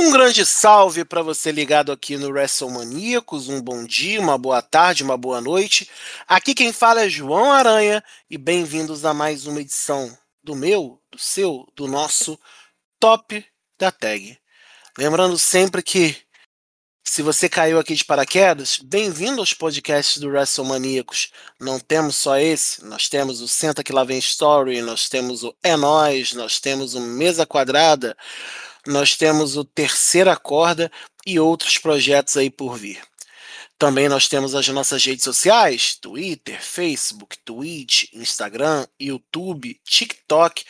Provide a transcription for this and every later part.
Um grande salve para você ligado aqui no WrestleManiacos. Um bom dia, uma boa tarde, uma boa noite. Aqui quem fala é João Aranha e bem-vindos a mais uma edição do meu, do seu, do nosso Top da Tag. Lembrando sempre que se você caiu aqui de paraquedas, bem-vindo aos podcasts do WrestleManiacos. Não temos só esse, nós temos o Senta Que Lá Vem Story, nós temos o É Nós, nós temos o Mesa Quadrada, nós temos o Terceira Corda e outros projetos aí por vir. Também nós temos as nossas redes sociais: Twitter, Facebook, Twitch, Instagram, YouTube, TikTok.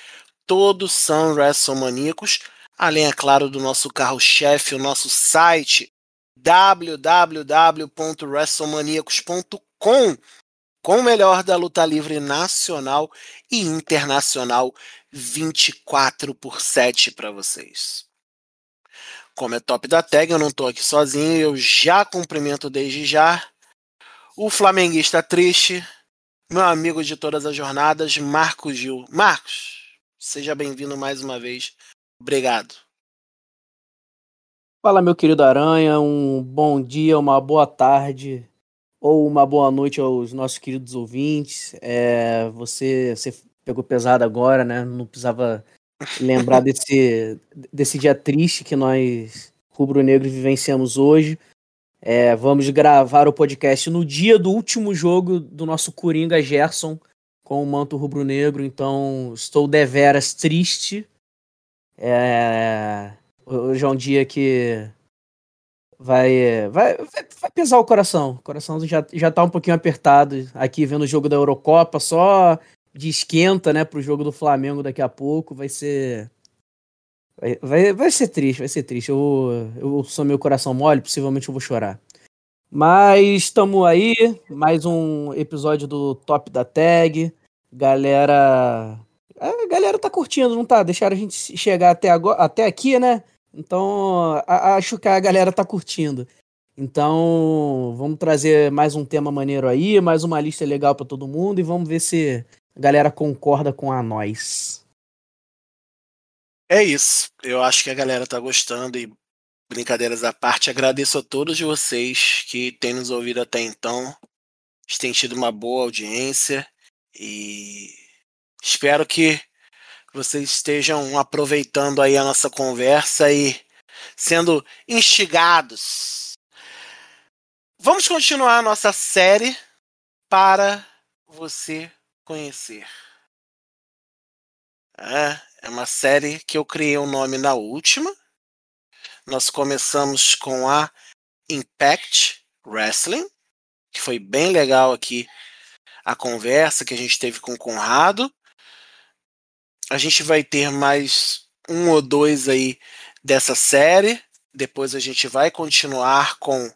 Todos são WrestleManiacos. Além, é claro, do nosso carro-chefe, o nosso site www.wrestlemaniacos.com com o melhor da luta livre nacional e internacional 24 por 7 para vocês. Como é top da tag, eu não estou aqui sozinho, eu já cumprimento desde já o flamenguista triste, meu amigo de todas as jornadas, Marcos Gil. Marcos, seja bem-vindo mais uma vez. Obrigado. Fala, meu querido Aranha, um bom dia, uma boa tarde ou uma boa noite aos nossos queridos ouvintes. É, você, você pegou pesado agora, né? Não precisava lembrar desse, desse dia triste que nós, rubro-negros, vivenciamos hoje. É, vamos gravar o podcast no dia do último jogo do nosso Coringa Gerson com o manto rubro-negro, então estou deveras triste. É, Hoje é um dia que vai, vai, vai pesar o coração. O coração já, já tá um pouquinho apertado aqui vendo o jogo da Eurocopa, só de esquenta, né, pro jogo do Flamengo daqui a pouco. Vai ser. Vai, vai, vai ser triste, vai ser triste. Eu, eu sou meu coração mole, possivelmente eu vou chorar. Mas estamos aí, mais um episódio do Top da Tag. Galera. A galera tá curtindo, não tá? Deixaram a gente chegar até, agora, até aqui, né? Então, a, acho que a galera tá curtindo. Então, vamos trazer mais um tema maneiro aí, mais uma lista legal para todo mundo e vamos ver se a galera concorda com a nós. É isso. Eu acho que a galera tá gostando e brincadeiras à parte, agradeço a todos vocês que têm nos ouvido até então. Gente tem tido uma boa audiência e espero que vocês estejam aproveitando aí a nossa conversa e sendo instigados. Vamos continuar a nossa série para você conhecer. É, é uma série que eu criei o um nome na última. Nós começamos com a Impact Wrestling, que foi bem legal aqui a conversa que a gente teve com o Conrado a gente vai ter mais um ou dois aí dessa série. Depois a gente vai continuar com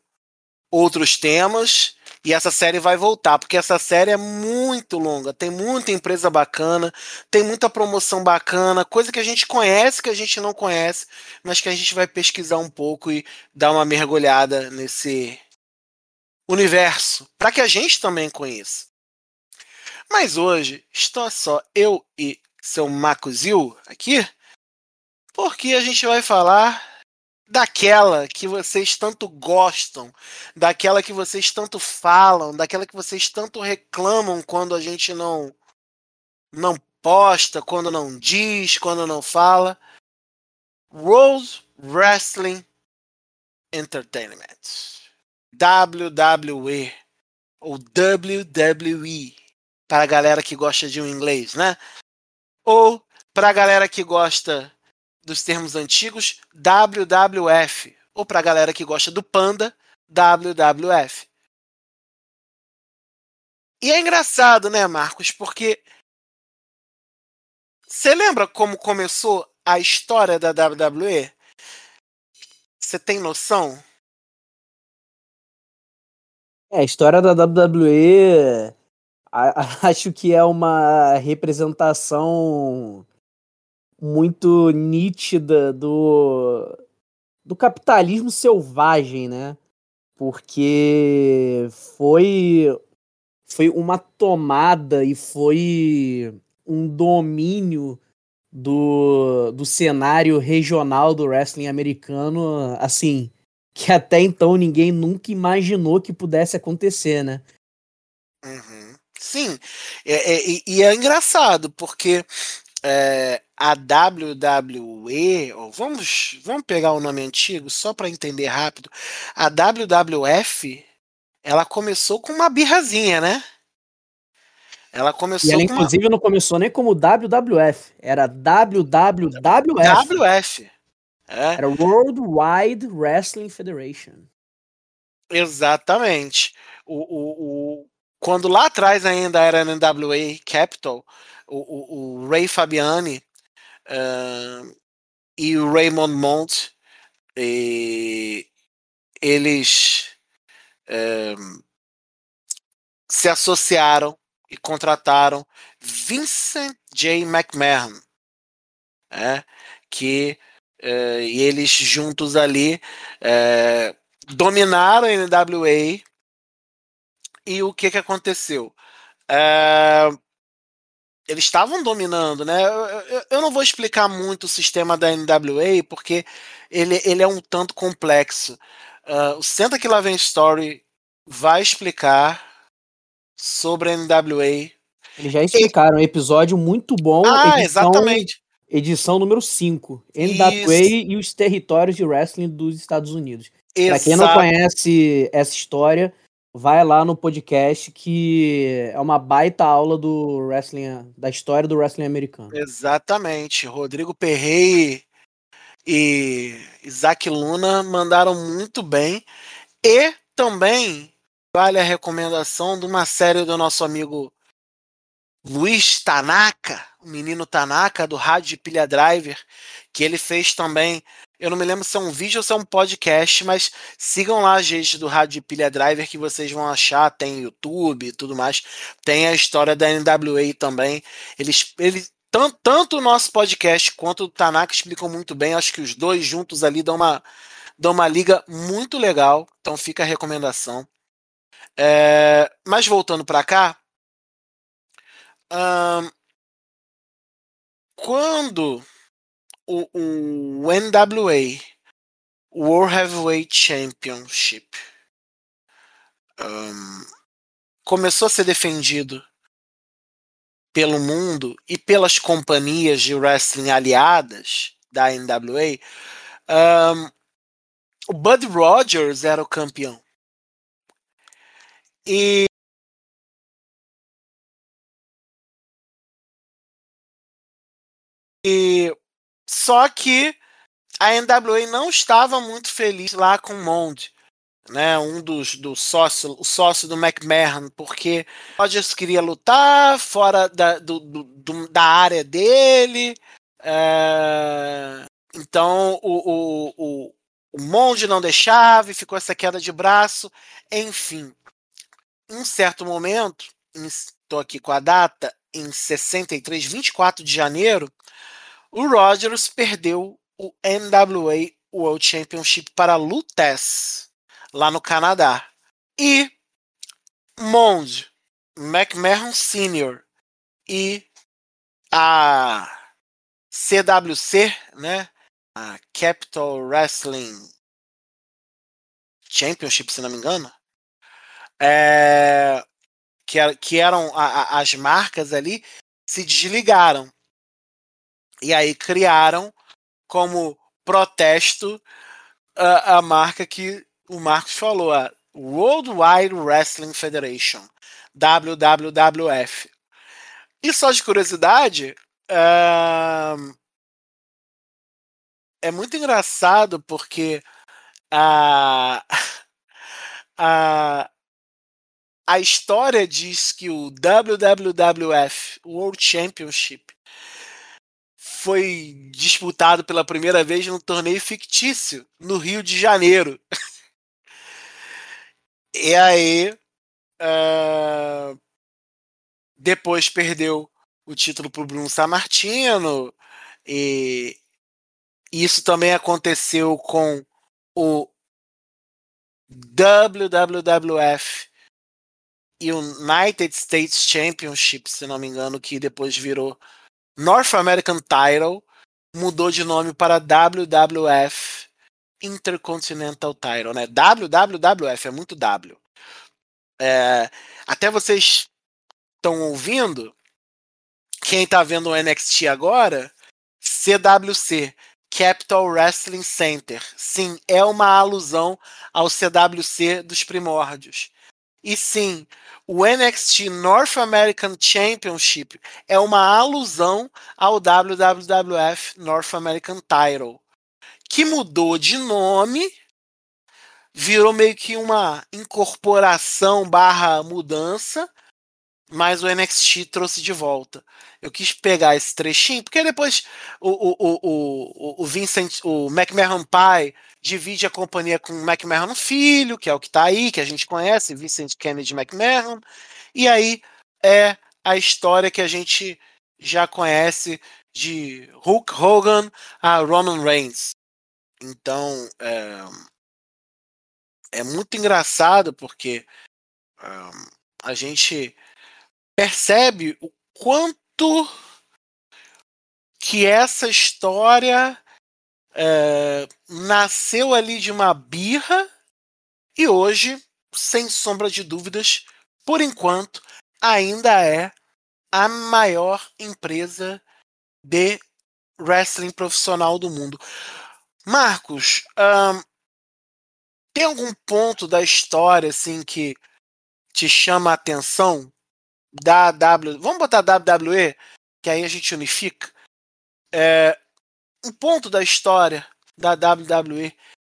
outros temas e essa série vai voltar, porque essa série é muito longa, tem muita empresa bacana, tem muita promoção bacana, coisa que a gente conhece, que a gente não conhece, mas que a gente vai pesquisar um pouco e dar uma mergulhada nesse universo, para que a gente também conheça. Mas hoje estou só eu e seu Macuzil aqui, porque a gente vai falar daquela que vocês tanto gostam, daquela que vocês tanto falam, daquela que vocês tanto reclamam quando a gente não não posta, quando não diz, quando não fala. World Wrestling Entertainment. WWE ou WWE para a galera que gosta de um inglês, né? Ou, para a galera que gosta dos termos antigos, WWF. Ou para a galera que gosta do Panda, WWF. E é engraçado, né, Marcos? Porque você lembra como começou a história da WWE? Você tem noção? É, a história da WWE acho que é uma representação muito nítida do, do capitalismo selvagem, né? Porque foi, foi uma tomada e foi um domínio do, do cenário regional do wrestling americano, assim, que até então ninguém nunca imaginou que pudesse acontecer, né? Uhum. Sim, é, é, e é engraçado, porque é, a WWE, vamos, vamos pegar o nome antigo só para entender rápido. A WWF, ela começou com uma birrazinha, né? Ela começou e ela, inclusive, uma... não começou nem como WWF, era WWWF. WF. É. Era World Wide Wrestling Federation. Exatamente. O, o, o, quando lá atrás ainda era NWA Capital, o, o, o Ray Fabiani uh, e o Raymond Mont, eles uh, se associaram e contrataram Vincent J. McMahon, é, que uh, e eles juntos ali dominaram a NWA e o que que aconteceu? Eles estavam dominando, né? Eu, eu, não vou explicar muito o sistema da NWA porque ele, ele é um tanto complexo. Uh, o Senta que lá vem Story vai explicar sobre a NWA. Eles já explicaram, e... episódio muito bom. Ah, edição, exatamente. Edição número 5. NWA e os territórios de wrestling dos Estados Unidos. Para quem não conhece essa história, vai lá no podcast que é uma baita aula do wrestling, da história do wrestling americano. Exatamente. Rodrigo Perrey e Isaac Luna mandaram muito bem. E também vale a recomendação de uma série do nosso amigo Luiz Tanaka, o menino Tanaka do Rádio Pilha Driver, que ele fez também eu não me lembro se é um vídeo ou se é um podcast, mas sigam lá a gente do Rádio Pilha Driver que vocês vão achar. Tem YouTube e tudo mais. Tem a história da NWA também. Eles, eles tanto, tanto o nosso podcast quanto o Tanaka explicam muito bem. Acho que os dois juntos ali dão uma, dão uma liga muito legal. Então fica a recomendação. É, mas voltando para cá. Quando o, o NWA World Heavyweight Championship um, começou a ser defendido pelo mundo e pelas companhias de wrestling aliadas da NWA, um, o Bud Rogers era o campeão. E e só que a NWA não estava muito feliz lá com o Mond, né? Um dos do sócio, o sócio do McMahon, porque Rogers queria lutar fora da, do, do, da área dele. É... Então o, o, o, o não deixava e ficou essa queda de braço. Enfim, em certo momento, estou aqui com a data, em 63, 24 de janeiro, o Rogers perdeu o NWA World Championship para Lutez, lá no Canadá. E Mond, McMahon Sr. e a CWC, né? A Capital Wrestling Championship, se não me engano, é, que, que eram a, a, as marcas ali, se desligaram. E aí criaram como protesto a, a marca que o Marcos falou, a World Wide Wrestling Federation, WWF. E só de curiosidade, é muito engraçado porque a, a, a história diz que o WWF World Championship foi disputado pela primeira vez num torneio fictício no Rio de Janeiro. e aí, uh, depois perdeu o título para o Bruno Sammartino e isso também aconteceu com o WWF United States Championship, se não me engano, que depois virou North American Title mudou de nome para WWF Intercontinental Title, né? WWF é muito W. É, até vocês estão ouvindo, quem está vendo o NXT agora, CWC, Capital Wrestling Center. Sim, é uma alusão ao CWC dos primórdios. E sim, o NXT North American Championship é uma alusão ao WWF North American Title, que mudou de nome, virou meio que uma incorporação barra mudança, mas o NXT trouxe de volta. Eu quis pegar esse trechinho, porque depois o, o, o, o, Vincent, o McMahon pai, divide a companhia com o McMahon filho, que é o que está aí, que a gente conhece, Vincent Kennedy McMahon, e aí é a história que a gente já conhece de Hulk Hogan a Roman Reigns. Então é, é muito engraçado porque um, a gente percebe o quanto que essa história é, nasceu ali de uma birra e hoje, sem sombra de dúvidas, por enquanto, ainda é a maior empresa de wrestling profissional do mundo. Marcos, um, tem algum ponto da história assim que te chama a atenção da W. Vamos botar WWE, que aí a gente unifica. É, um ponto da história da WWE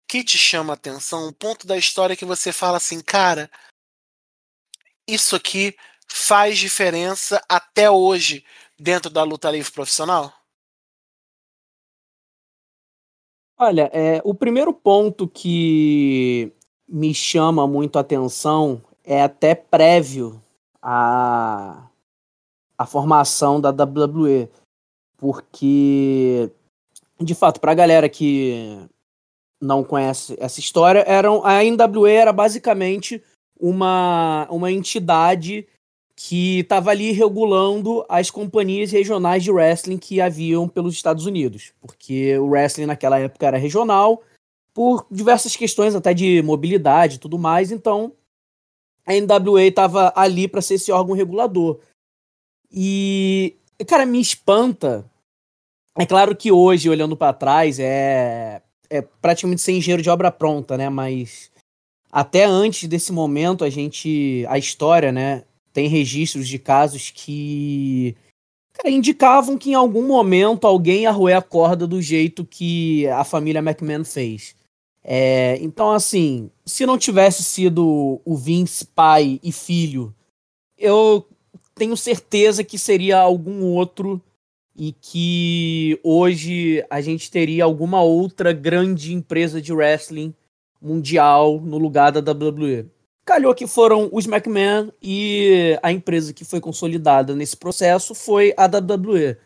que te chama a atenção, um ponto da história que você fala assim, cara, isso aqui faz diferença até hoje dentro da luta livre profissional? Olha, é, o primeiro ponto que me chama muito a atenção é até prévio a, a formação da WWE. Porque, de fato, para a galera que não conhece essa história, eram, a NWA era basicamente uma, uma entidade que estava ali regulando as companhias regionais de wrestling que haviam pelos Estados Unidos, porque o wrestling naquela época era regional, por diversas questões até de mobilidade e tudo mais, então a NWA estava ali para ser esse órgão regulador. E, cara, me espanta. É claro que hoje, olhando para trás, é, é praticamente sem engenheiro de obra pronta, né? Mas até antes desse momento, a gente. A história, né? Tem registros de casos que. Cara, indicavam que em algum momento alguém ia a corda do jeito que a família McMahon fez. É, então, assim, se não tivesse sido o Vince pai e filho, eu tenho certeza que seria algum outro e que hoje a gente teria alguma outra grande empresa de wrestling mundial no lugar da WWE. Calhou que foram os McMahon e a empresa que foi consolidada nesse processo foi a WWE.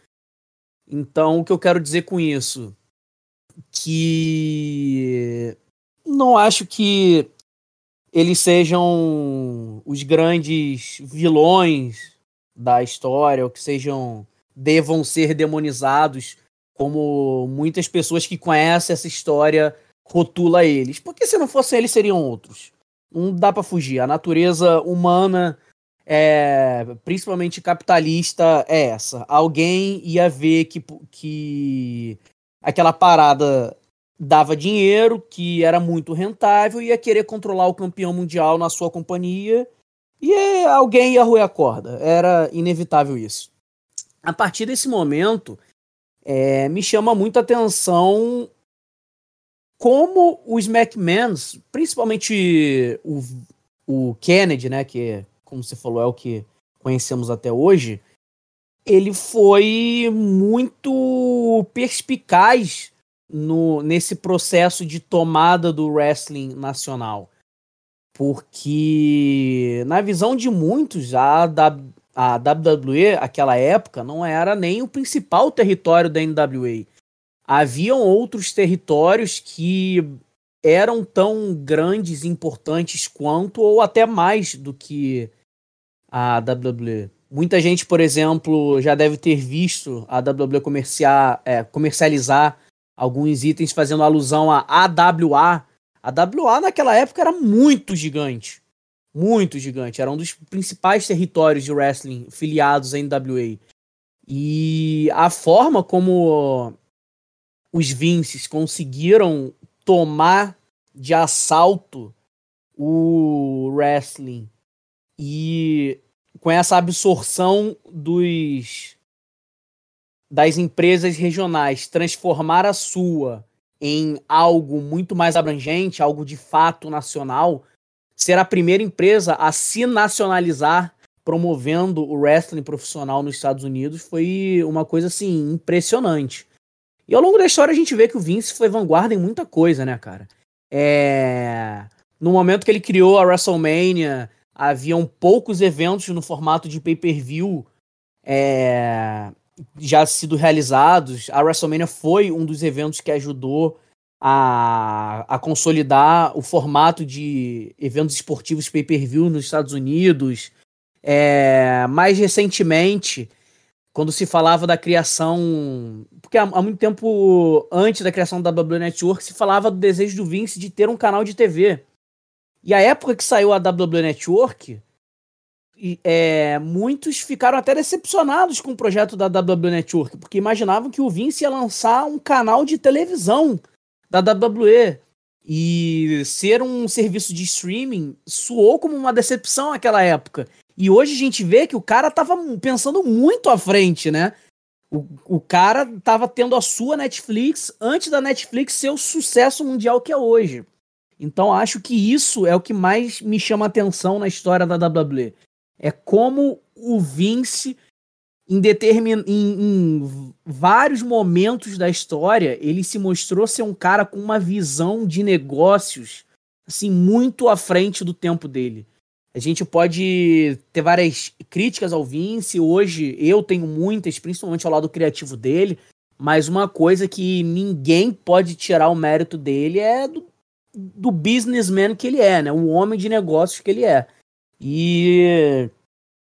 Então, o que eu quero dizer com isso? Que não acho que eles sejam os grandes vilões da história, ou que sejam devam ser demonizados, como muitas pessoas que conhecem essa história rotula eles. Porque se não fossem eles, seriam outros. Não dá para fugir. A natureza humana, é, principalmente capitalista, é essa. Alguém ia ver que, que aquela parada dava dinheiro, que era muito rentável, ia querer controlar o campeão mundial na sua companhia, e alguém ia roer a corda. Era inevitável isso. A partir desse momento, é, me chama muita atenção como os McMahons, principalmente o, o Kennedy, né, que, como você falou, é o que conhecemos até hoje, ele foi muito perspicaz no, nesse processo de tomada do wrestling nacional. Porque, na visão de muitos, a, a WWE, aquela época, não era nem o principal território da NWA. Haviam outros territórios que eram tão grandes e importantes quanto, ou até mais do que a WWE. Muita gente, por exemplo, já deve ter visto a WWE comerciar, é, comercializar alguns itens fazendo alusão a AWA. A AWA naquela época era muito gigante. Muito gigante. Era um dos principais territórios de wrestling filiados à NWA. E a forma como os Vinces conseguiram tomar de assalto o wrestling e com essa absorção dos das empresas regionais transformar a sua em algo muito mais abrangente, algo de fato nacional, ser a primeira empresa a se nacionalizar promovendo o wrestling profissional nos Estados Unidos foi uma coisa assim impressionante. E ao longo da história a gente vê que o Vince foi vanguarda em muita coisa, né, cara? É... No momento que ele criou a WrestleMania, haviam poucos eventos no formato de pay-per-view é... já sido realizados. A WrestleMania foi um dos eventos que ajudou a, a consolidar o formato de eventos esportivos pay-per-view nos Estados Unidos. É... Mais recentemente, quando se falava da criação. Porque há, há, muito tempo antes da criação da WWE Network, se falava do desejo do Vince de ter um canal de TV. E a época que saiu a WWE Network, é, muitos ficaram até decepcionados com o projeto da WWE Network, porque imaginavam que o Vince ia lançar um canal de televisão da WWE. E ser um serviço de streaming soou como uma decepção naquela época. E hoje a gente vê que o cara tava pensando muito à frente, né? O, o cara tava tendo a sua Netflix antes da Netflix ser o sucesso mundial que é hoje. Então acho que isso é o que mais me chama atenção na história da WWE. É como o Vince, em, determin... em, em vários momentos da história, ele se mostrou ser um cara com uma visão de negócios assim muito à frente do tempo dele. A gente pode ter várias críticas ao Vince. Hoje eu tenho muitas, principalmente ao lado criativo dele. Mas uma coisa que ninguém pode tirar o mérito dele é do, do businessman que ele é, né? O homem de negócios que ele é. E,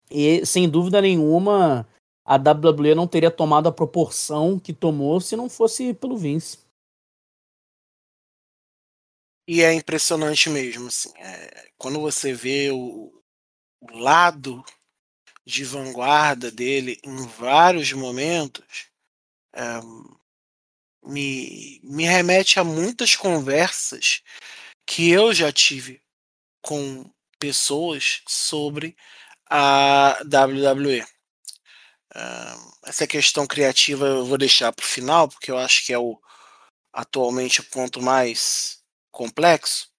e sem dúvida nenhuma, a WWE não teria tomado a proporção que tomou se não fosse pelo Vince. E é impressionante mesmo, assim. É, quando você vê o, o, lado de vanguarda dele em vários momentos, é, me, me remete a muitas conversas que eu já tive com pessoas sobre a WWE. essa questão criativa eu vou deixar para o final, porque eu acho que é o atualmente o ponto mais complexo.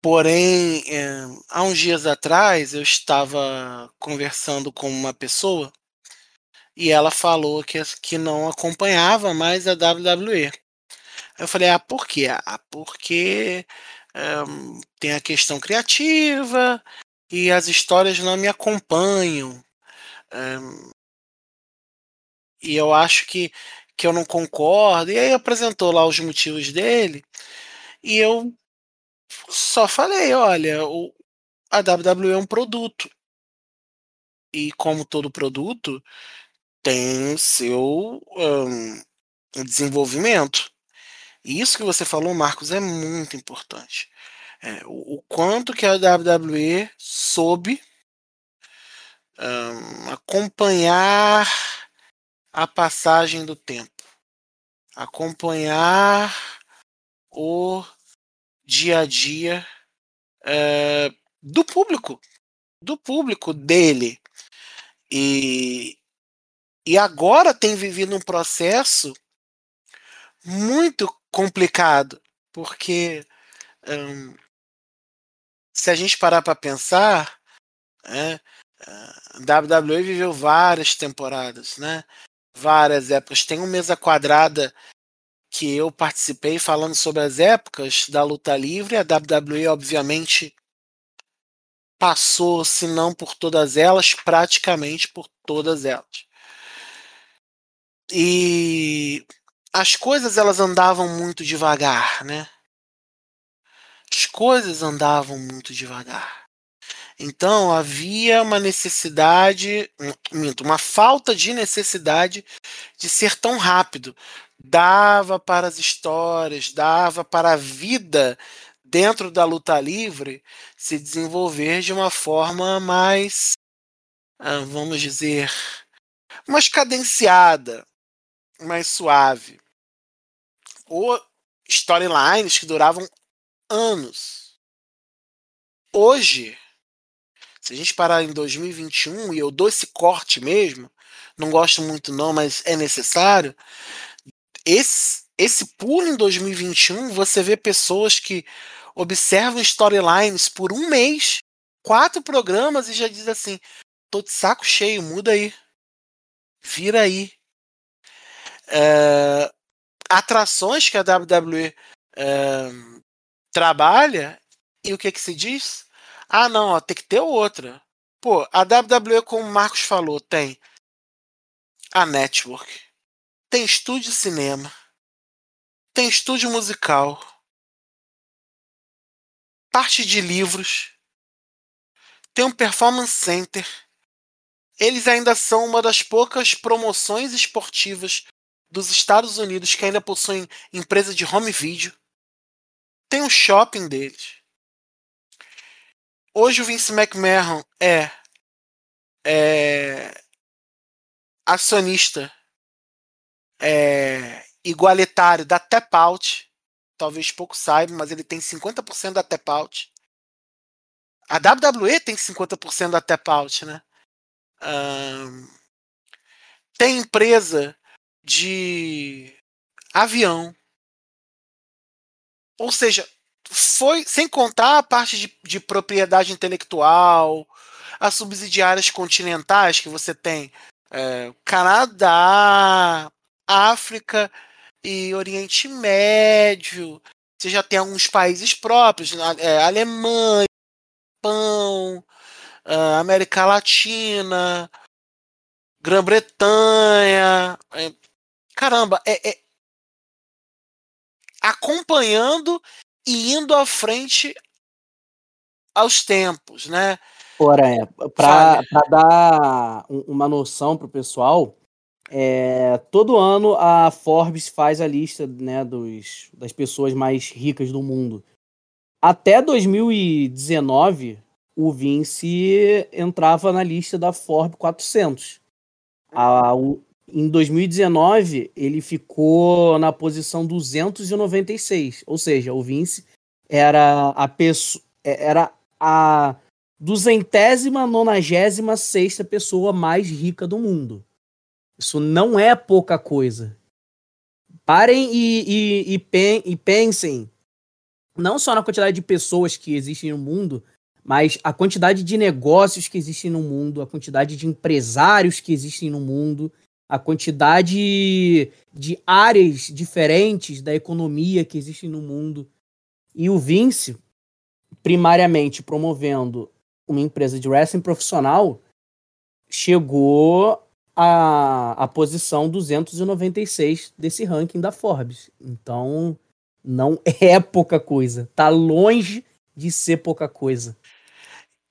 Porém, é, há uns dias atrás eu estava conversando com uma pessoa e ela falou que, que não acompanhava mais a WWE. Eu falei, ah, por quê? Ah, porque um, tem a questão criativa e as histórias não me acompanham. Um, e eu acho que que eu não concordo. E aí apresentou lá os motivos dele. E eu só falei, olha, o, a WWE é um produto. E como todo produto, tem seu um, desenvolvimento. E isso que você falou, Marcos, é muito importante. É, o, o, quanto que a WWE soube um, acompanhar a passagem do tempo, acompanhar o dia a dia é, do público, do público dele. E, e agora tem vivido um processo muito complicado, porque hum, se a gente parar para pensar, é, a WWE viveu várias temporadas, né? várias épocas. Tem uma mesa quadrada que eu participei falando sobre as épocas da luta livre. A WWE, obviamente, passou, se não por todas elas, praticamente por todas elas. E as coisas elas andavam muito devagar, né? As coisas andavam muito devagar. Então havia uma necessidade, uma falta de necessidade de ser tão rápido. Dava para as histórias, dava para a vida dentro da luta livre se desenvolver de uma forma mais, ah, vamos dizer, mais cadenciada, mais suave. Ou storylines que duravam anos. Hoje, se a gente parar em 2021 e eu dou esse corte mesmo, não gosto muito não, mas é necessário. Esse, esse pulo em 2021, você vê pessoas que observam storylines por um mês, quatro programas e já diz assim: tô de saco cheio, muda aí. Vira aí. É, atrações que a WWE é, trabalha, e o que que se diz? Ah, não, ó, tem que ter outra. Pô, a WWE, como o Marcos falou, tem a Network, tem estúdio de cinema, tem estúdio musical, parte de livros, tem um performance center. Eles ainda são uma das poucas promoções esportivas dos Estados Unidos que ainda possuem empresa de home video. Tem um shopping deles. Hoje o Vince McMahon é, é acionista é, igualitário da Tap Out. Talvez pouco saibam, mas ele tem 50% da Tap Out. A WWE tem 50% da Tap Out, né? Um, tem empresa de avião. Ou seja, foi sem contar a parte de, de propriedade intelectual, as subsidiárias continentais que você tem é, Canadá, África e Oriente Médio. Você já tem alguns países próprios, é, Alemanha, Japão, é, América Latina, Grã-Bretanha. É, caramba, é, é acompanhando e indo à frente aos tempos, né? Porém, para dar uma noção para o pessoal, é, todo ano a Forbes faz a lista né, dos, das pessoas mais ricas do mundo. Até 2019, o Vince entrava na lista da Forbes 400. A, em 2019, ele ficou na posição 296. Ou seja, o Vince era a pessoa. Era a duzentésima, nonagésima sexta pessoa mais rica do mundo. Isso não é pouca coisa. Parem e, e, e, pen, e pensem não só na quantidade de pessoas que existem no mundo, mas a quantidade de negócios que existem no mundo, a quantidade de empresários que existem no mundo, a quantidade de áreas diferentes da economia que existem no mundo. E o Vince, primariamente promovendo uma empresa de wrestling profissional, chegou à, à posição 296 desse ranking da Forbes. Então, não é pouca coisa. Tá longe de ser pouca coisa.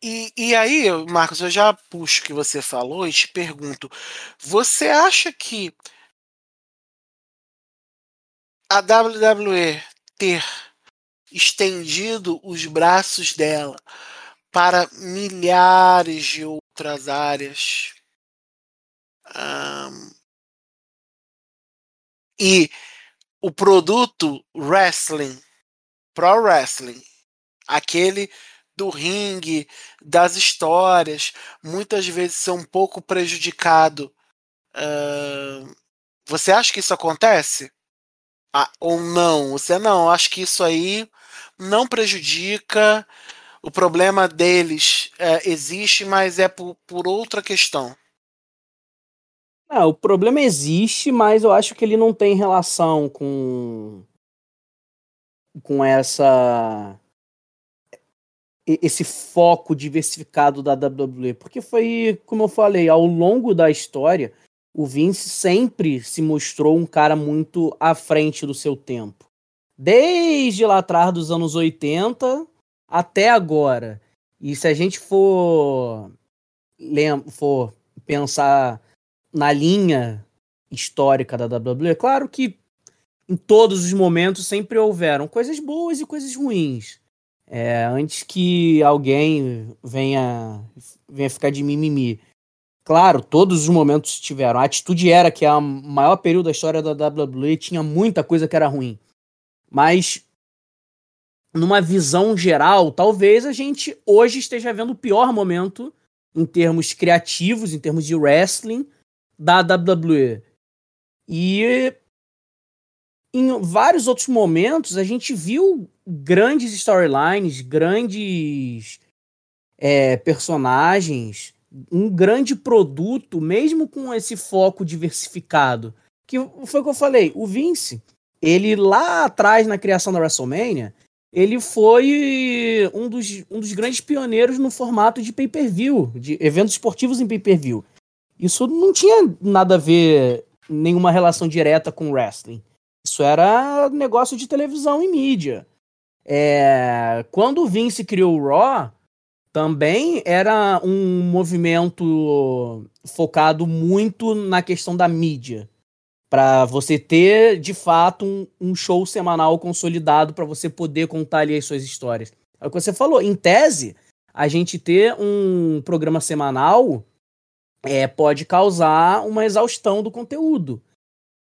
E, e aí, Marcos, eu já puxo o que você falou e te pergunto: você acha que a WWE ter estendido os braços dela para milhares de outras áreas um, e o produto wrestling, pro wrestling, aquele do ringue, das histórias, muitas vezes ser um pouco prejudicado. Uh, você acha que isso acontece? Ah, ou não? Você não, acho que isso aí não prejudica. O problema deles é, existe, mas é por, por outra questão. Ah, o problema existe, mas eu acho que ele não tem relação com com essa esse foco diversificado da WWE, porque foi, como eu falei, ao longo da história, o Vince sempre se mostrou um cara muito à frente do seu tempo. Desde lá atrás dos anos 80 até agora. E se a gente for, for pensar na linha histórica da WWE, claro que em todos os momentos sempre houveram coisas boas e coisas ruins. É, antes que alguém venha, venha ficar de mimimi. Claro, todos os momentos tiveram. A atitude era que a maior período da história da WWE tinha muita coisa que era ruim. Mas, numa visão geral, talvez a gente hoje esteja vendo o pior momento em termos criativos, em termos de wrestling da WWE. E em vários outros momentos a gente viu grandes storylines, grandes é, personagens, um grande produto, mesmo com esse foco diversificado. Que foi o que eu falei, o Vince, ele lá atrás na criação da WrestleMania, ele foi um dos, um dos grandes pioneiros no formato de pay-per-view, de eventos esportivos em pay-per-view. Isso não tinha nada a ver, nenhuma relação direta com wrestling. Isso era negócio de televisão e mídia. É, quando o Vince criou o Raw, também era um movimento focado muito na questão da mídia. Para você ter, de fato, um, um show semanal consolidado para você poder contar ali as suas histórias. É o que você falou. Em tese, a gente ter um programa semanal é, pode causar uma exaustão do conteúdo.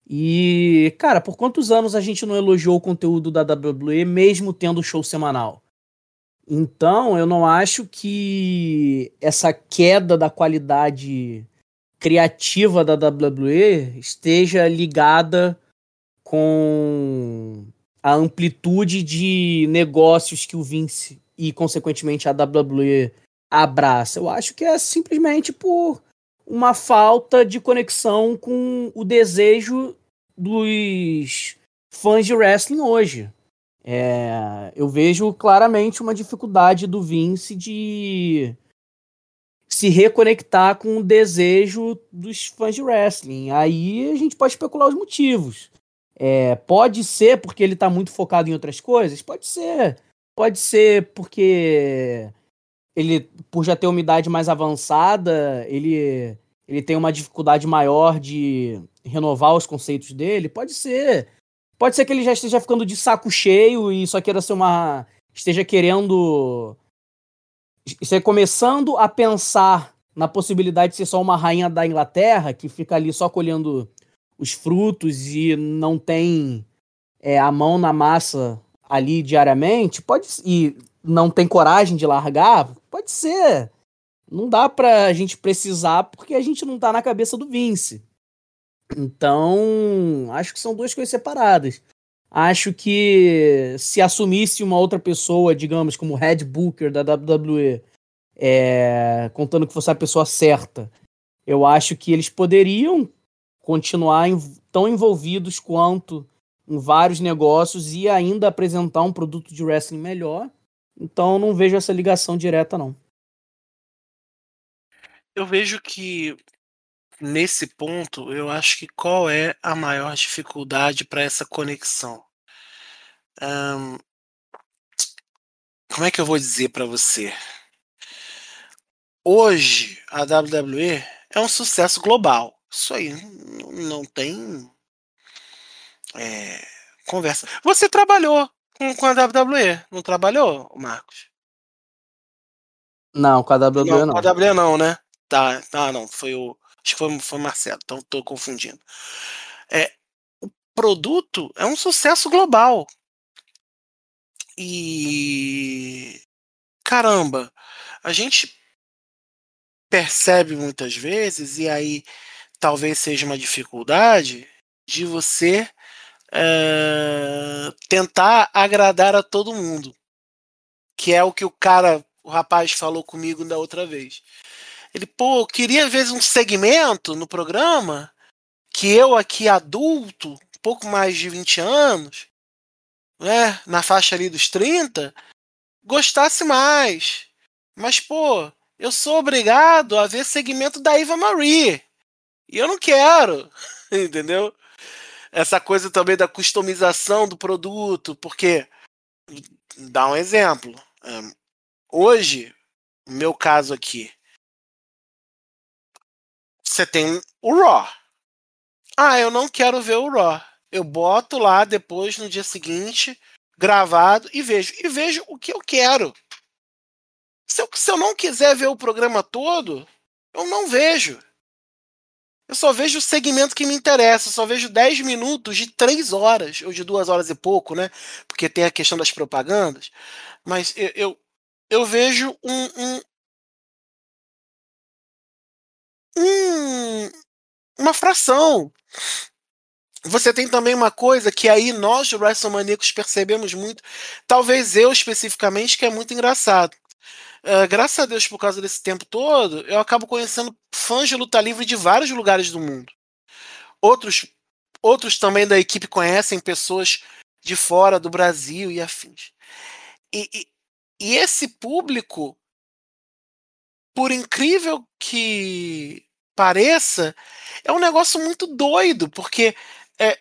E, cara, por quantos anos a gente não elogiou o conteúdo da WWE mesmo tendo show semanal? Então, eu não acho que essa queda da qualidade criativa da WWE esteja ligada com a amplitude de negócios que o Vince e, consequentemente, a WWE abraça. Eu acho que é simplesmente por uma falta de conexão com o desejo dos fãs de wrestling hoje. É, eu vejo claramente uma dificuldade do Vince de se reconectar com o desejo dos fãs de wrestling. Aí a gente pode especular os motivos. É, pode ser porque ele está muito focado em outras coisas? Pode ser. Pode ser porque ele, por já ter uma idade mais avançada, ele, ele tem uma dificuldade maior de renovar os conceitos dele? Pode ser. Pode ser que ele já esteja ficando de saco cheio e só queira ser uma. esteja querendo. esteja começando a pensar na possibilidade de ser só uma rainha da Inglaterra que fica ali só colhendo os frutos e não tem é, a mão na massa ali diariamente, pode e não tem coragem de largar, pode ser. Não dá pra gente precisar porque a gente não tá na cabeça do Vince. Então, acho que são duas coisas separadas. Acho que se assumisse uma outra pessoa, digamos, como Red Booker da WWE, é, contando que fosse a pessoa certa, eu acho que eles poderiam continuar em, tão envolvidos quanto em vários negócios e ainda apresentar um produto de wrestling melhor. Então não vejo essa ligação direta, não. Eu vejo que nesse ponto, eu acho que qual é a maior dificuldade para essa conexão? Um, como é que eu vou dizer para você? Hoje, a WWE é um sucesso global. Isso aí não tem é, conversa. Você trabalhou com, com a WWE, não trabalhou, Marcos? Não, com a WWE não. não. Com a WWE não, né? Tá, tá, não. Foi o, Acho que foi, foi Marcelo, então estou confundindo. É, o produto é um sucesso global. E caramba, a gente percebe muitas vezes, e aí talvez seja uma dificuldade, de você é, tentar agradar a todo mundo. Que é o que o cara, o rapaz falou comigo da outra vez. Ele, pô, queria ver um segmento no programa que eu aqui adulto, pouco mais de 20 anos, né, na faixa ali dos 30, gostasse mais. Mas, pô, eu sou obrigado a ver segmento da Eva Marie. E eu não quero, entendeu? Essa coisa também da customização do produto, porque, dá um exemplo. Hoje, no meu caso aqui, você tem o Raw. Ah, eu não quero ver o Raw. Eu boto lá depois, no dia seguinte, gravado e vejo. E vejo o que eu quero. Se eu, se eu não quiser ver o programa todo, eu não vejo. Eu só vejo o segmento que me interessa, eu só vejo 10 minutos de 3 horas, ou de 2 horas e pouco, né? Porque tem a questão das propagandas. Mas eu, eu, eu vejo um, um, um, uma fração. Você tem também uma coisa que aí nós, WrestleManiacos, percebemos muito, talvez eu especificamente, que é muito engraçado. Uh, graças a Deus, por causa desse tempo todo, eu acabo conhecendo fãs de luta livre de vários lugares do mundo. Outros, outros também da equipe conhecem pessoas de fora do Brasil e afins. E, e, e esse público, por incrível que pareça, é um negócio muito doido, porque é,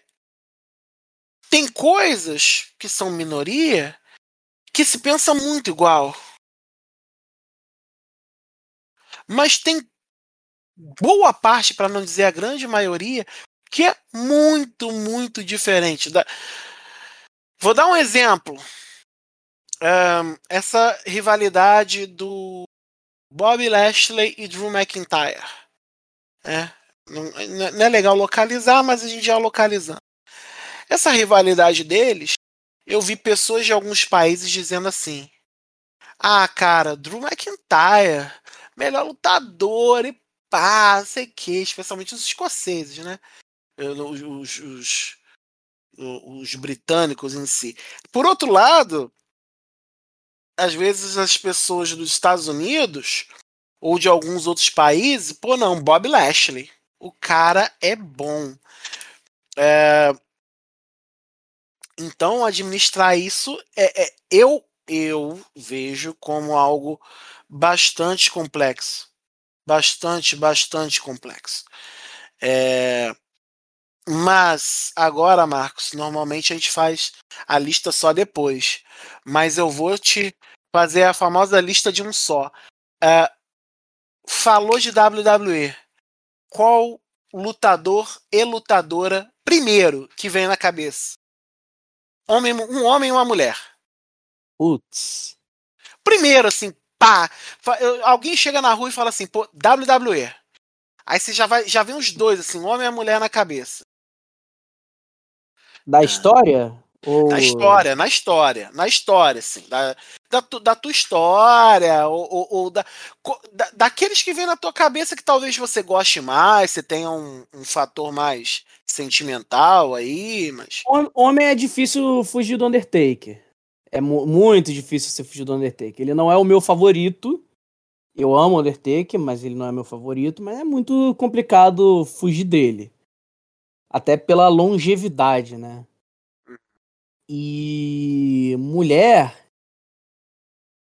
tem coisas que são minoria que se pensa muito igual. Mas tem boa parte, para não dizer a grande maioria, que é muito, muito diferente. Da... Vou dar um exemplo. Um, essa rivalidade do Bob Lashley e Drew McIntyre. É, não, não é legal localizar, mas a gente já localizando. Essa rivalidade deles, eu vi pessoas de alguns países dizendo assim: Ah, cara, Drew McIntyre melhor lutador e pá, sei que, especialmente os escoceses, né? Os, os, os, os, britânicos em si. Por outro lado, às vezes as pessoas dos Estados Unidos ou de alguns outros países, pô, não, Bob Lashley. O cara é bom. É... Então, administrar isso, é, é, eu, eu vejo como algo bastante complexo. Bastante, bastante complexo. É... Mas agora, Marcos, normalmente a gente faz a lista só depois. Mas eu vou te fazer a famosa lista de um só. É... Falou de WWE. Qual lutador e lutadora primeiro que vem na cabeça? Homem, um homem e uma mulher. Putz. Primeiro, assim, pá. Alguém chega na rua e fala assim, pô, WWE. Aí você já vai, já vem os dois, assim, homem e a mulher na cabeça. Da ah. história? Ou... Na história, na história, na história, assim, da, da, da tua história, ou, ou, ou da, da, daqueles que vem na tua cabeça que talvez você goste mais, você tenha um, um fator mais sentimental aí, mas. Homem é difícil fugir do Undertaker é mu muito difícil você fugir do Undertaker. Ele não é o meu favorito. Eu amo o Undertaker, mas ele não é meu favorito. Mas é muito complicado fugir dele. Até pela longevidade, né? E mulher.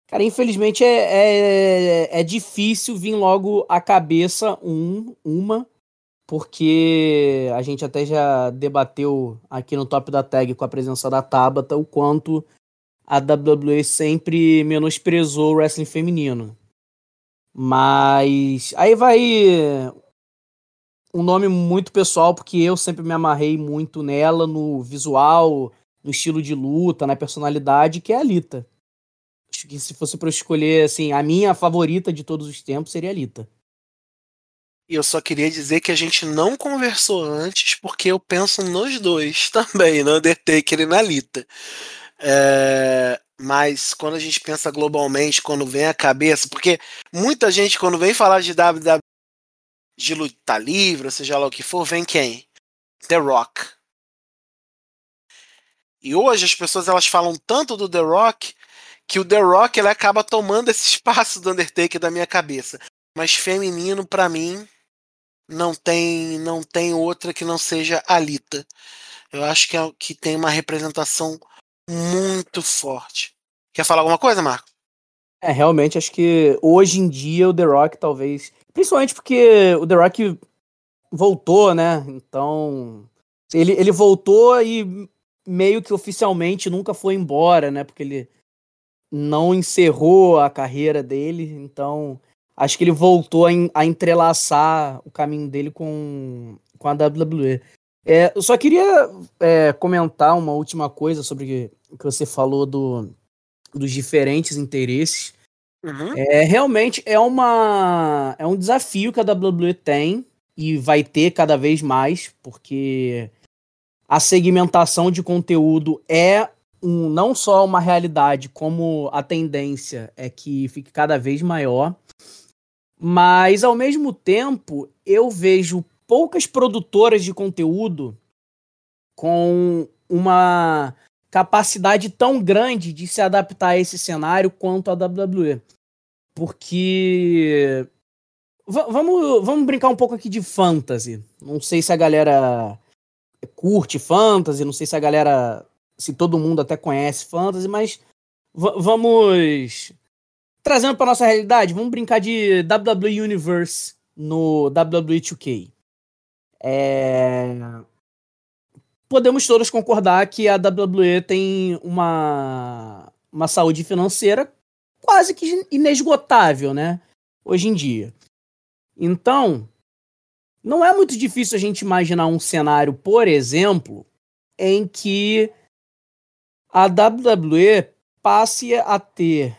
Cara, infelizmente é, é, é difícil vir logo a cabeça um, uma, porque a gente até já debateu aqui no top da tag com a presença da Tabata o quanto a WWE sempre menosprezou o wrestling feminino. Mas aí vai um nome muito pessoal, porque eu sempre me amarrei muito nela, no visual, no estilo de luta, na personalidade, que é a Lita. Acho que se fosse para escolher, assim, a minha favorita de todos os tempos seria a Lita. E eu só queria dizer que a gente não conversou antes, porque eu penso nos dois também, no Undertaker e na Lita. É, mas quando a gente pensa globalmente, quando vem a cabeça, porque muita gente, quando vem falar de WWE, de luta livre, seja lá o que for, vem quem? The Rock. E hoje as pessoas elas falam tanto do The Rock que o The Rock ele acaba tomando esse espaço do Undertaker da minha cabeça. Mas feminino para mim não tem não tem outra que não seja a Lita. Eu acho que, é, que tem uma representação muito forte. Quer falar alguma coisa, Marco? É, realmente acho que hoje em dia o The Rock talvez. Principalmente porque o The Rock voltou, né? Então. Ele, ele voltou e meio que oficialmente nunca foi embora, né? Porque ele não encerrou a carreira dele, então acho que ele voltou a, a entrelaçar o caminho dele com, com a WWE. É, eu só queria é, comentar uma última coisa sobre o que você falou do, dos diferentes interesses. Uhum. É, realmente é, uma, é um desafio que a WWE tem e vai ter cada vez mais, porque a segmentação de conteúdo é um, não só uma realidade, como a tendência é que fique cada vez maior. Mas, ao mesmo tempo, eu vejo poucas produtoras de conteúdo com uma capacidade tão grande de se adaptar a esse cenário quanto a WWE. Porque. V vamos, vamos brincar um pouco aqui de fantasy. Não sei se a galera curte fantasy, não sei se a galera. Se todo mundo até conhece fantasy, mas vamos. Trazendo para nossa realidade, vamos brincar de WWE Universe no WWE 2K. É... Podemos todos concordar que a WWE tem uma, uma saúde financeira quase que inesgotável, né? Hoje em dia. Então, não é muito difícil a gente imaginar um cenário, por exemplo, em que a WWE passe a ter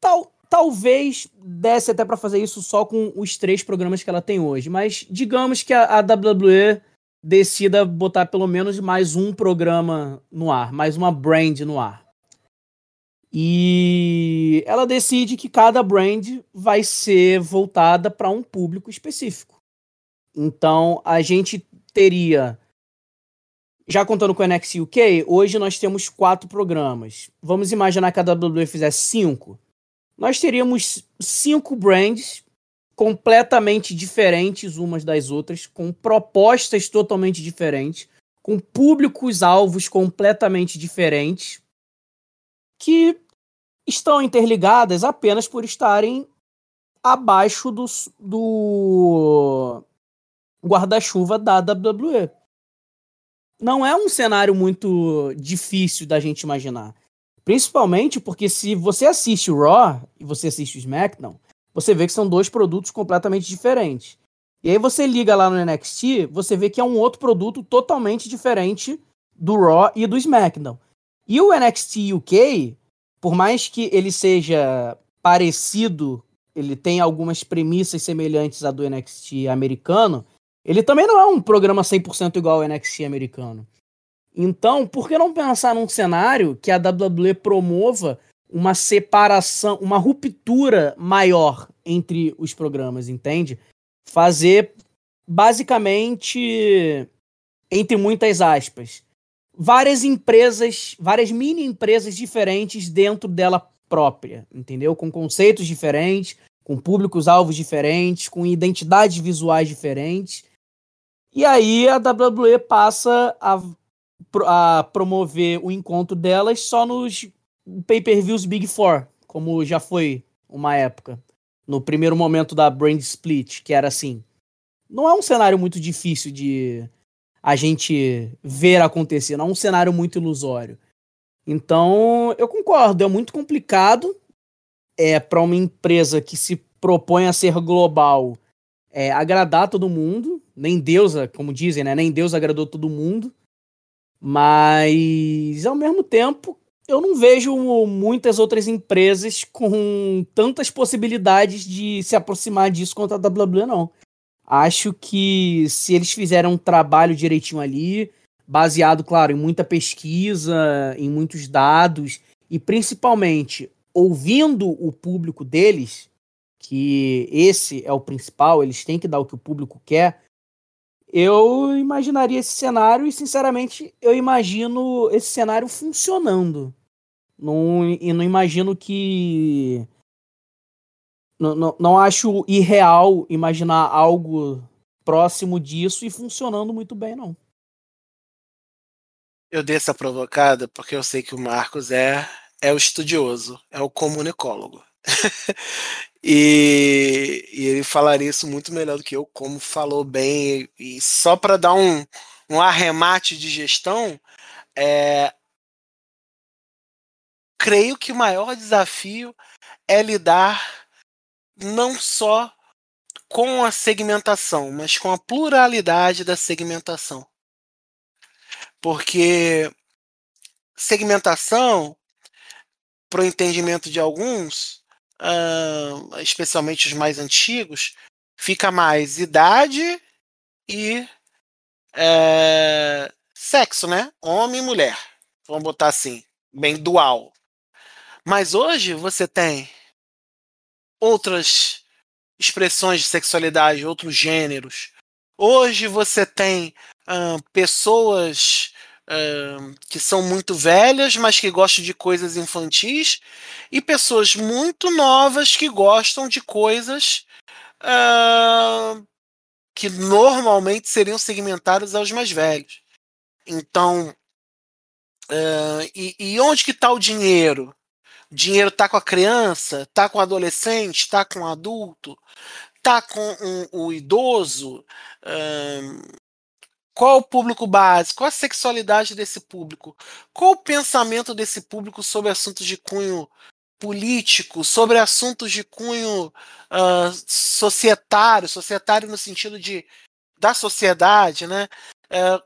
tal, talvez desse até para fazer isso só com os três programas que ela tem hoje, mas digamos que a, a WWE decida botar pelo menos mais um programa no ar, mais uma brand no ar. E ela decide que cada brand vai ser voltada para um público específico. Então a gente teria. Já contando com o NXT UK, hoje nós temos quatro programas. Vamos imaginar que a WWE fizesse cinco. Nós teríamos cinco brands completamente diferentes umas das outras, com propostas totalmente diferentes, com públicos-alvos completamente diferentes, que estão interligadas apenas por estarem abaixo do, do guarda-chuva da WWE. Não é um cenário muito difícil da gente imaginar. Principalmente porque se você assiste o Raw e você assiste o SmackDown, você vê que são dois produtos completamente diferentes. E aí você liga lá no NXT, você vê que é um outro produto totalmente diferente do Raw e do SmackDown. E o NXT UK, por mais que ele seja parecido, ele tem algumas premissas semelhantes à do NXT americano, ele também não é um programa 100% igual ao NXT americano. Então, por que não pensar num cenário que a WWE promova uma separação, uma ruptura maior entre os programas, entende? Fazer basicamente, entre muitas aspas, várias empresas, várias mini empresas diferentes dentro dela própria, entendeu? Com conceitos diferentes, com públicos-alvos diferentes, com identidades visuais diferentes. E aí a WWE passa a, a promover o encontro delas só nos pay-per-views Big Four, como já foi uma época. No primeiro momento da brand split, que era assim. Não é um cenário muito difícil de, a gente ver acontecer. Não é um cenário muito ilusório. Então, eu concordo, é muito complicado é para uma empresa que se propõe a ser global é, agradar todo mundo. Nem Deus, como dizem, né? Nem Deus agradou todo mundo. Mas, ao mesmo tempo, eu não vejo muitas outras empresas com tantas possibilidades de se aproximar disso quanto a WWE, não. Acho que se eles fizeram um trabalho direitinho ali, baseado, claro, em muita pesquisa, em muitos dados, e principalmente ouvindo o público deles, que esse é o principal, eles têm que dar o que o público quer. Eu imaginaria esse cenário e, sinceramente, eu imagino esse cenário funcionando. Não, e não imagino que não, não, não acho irreal imaginar algo próximo disso e funcionando muito bem, não. Eu dei essa provocada porque eu sei que o Marcos é, é o estudioso, é o comunicólogo. e, e, ele falaria isso muito melhor do que eu, como falou bem. E só para dar um, um arremate de gestão, é, creio que o maior desafio é lidar não só com a segmentação, mas com a pluralidade da segmentação. Porque segmentação, para o entendimento de alguns, uh, especialmente os mais antigos, fica mais idade e é, sexo, né? Homem e mulher. Vamos botar assim, bem dual. Mas hoje você tem outras expressões de sexualidade, outros gêneros. Hoje você tem uh, pessoas uh, que são muito velhas, mas que gostam de coisas infantis, e pessoas muito novas que gostam de coisas uh, que normalmente seriam segmentadas aos mais velhos. Então, e, e onde que está o dinheiro? O dinheiro está com a criança, está com o adolescente, está com o adulto, está com um, o idoso. Um, qual o público base? Qual a sexualidade desse público? Qual o pensamento desse público sobre assuntos de cunho político, sobre assuntos de cunho uh, societário, societário no sentido de da sociedade, né? Uh,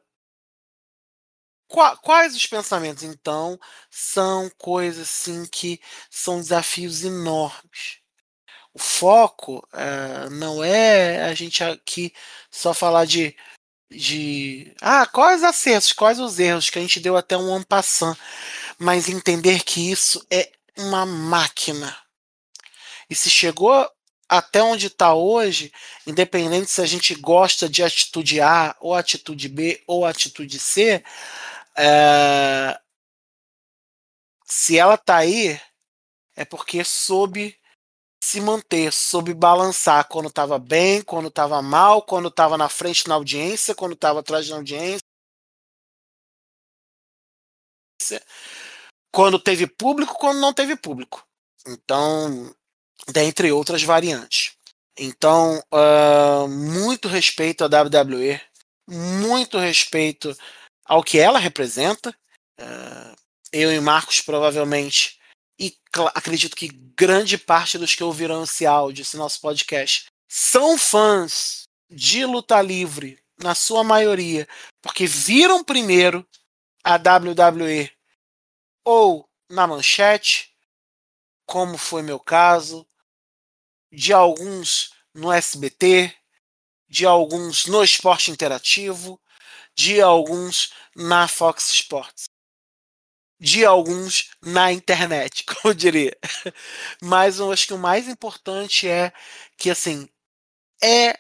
quais os pensamentos? Então, são coisas assim que são desafios enormes. O foco uh, não é a gente aqui só falar de de ah, quais acertos, quais os erros, que a gente deu até um ano passando, mas entender que isso é uma máquina. E se chegou até onde está hoje, independente se a gente gosta de atitude A, ou atitude B, ou atitude C, é... se ela está aí, é porque soube se manter, soube balançar quando estava bem, quando estava mal, quando estava na frente na audiência, quando estava atrás na audiência. Quando teve público, quando não teve público. Então, dentre outras variantes. Então, uh, muito respeito à WWE, muito respeito ao que ela representa. Uh, eu e Marcos provavelmente e acredito que grande parte dos que ouviram esse áudio, esse nosso podcast, são fãs de luta livre, na sua maioria, porque viram primeiro a WWE ou na manchete, como foi meu caso, de alguns no SBT, de alguns no esporte interativo, de alguns na Fox Sports de alguns na internet, como eu diria. Mas eu acho que o mais importante é que assim é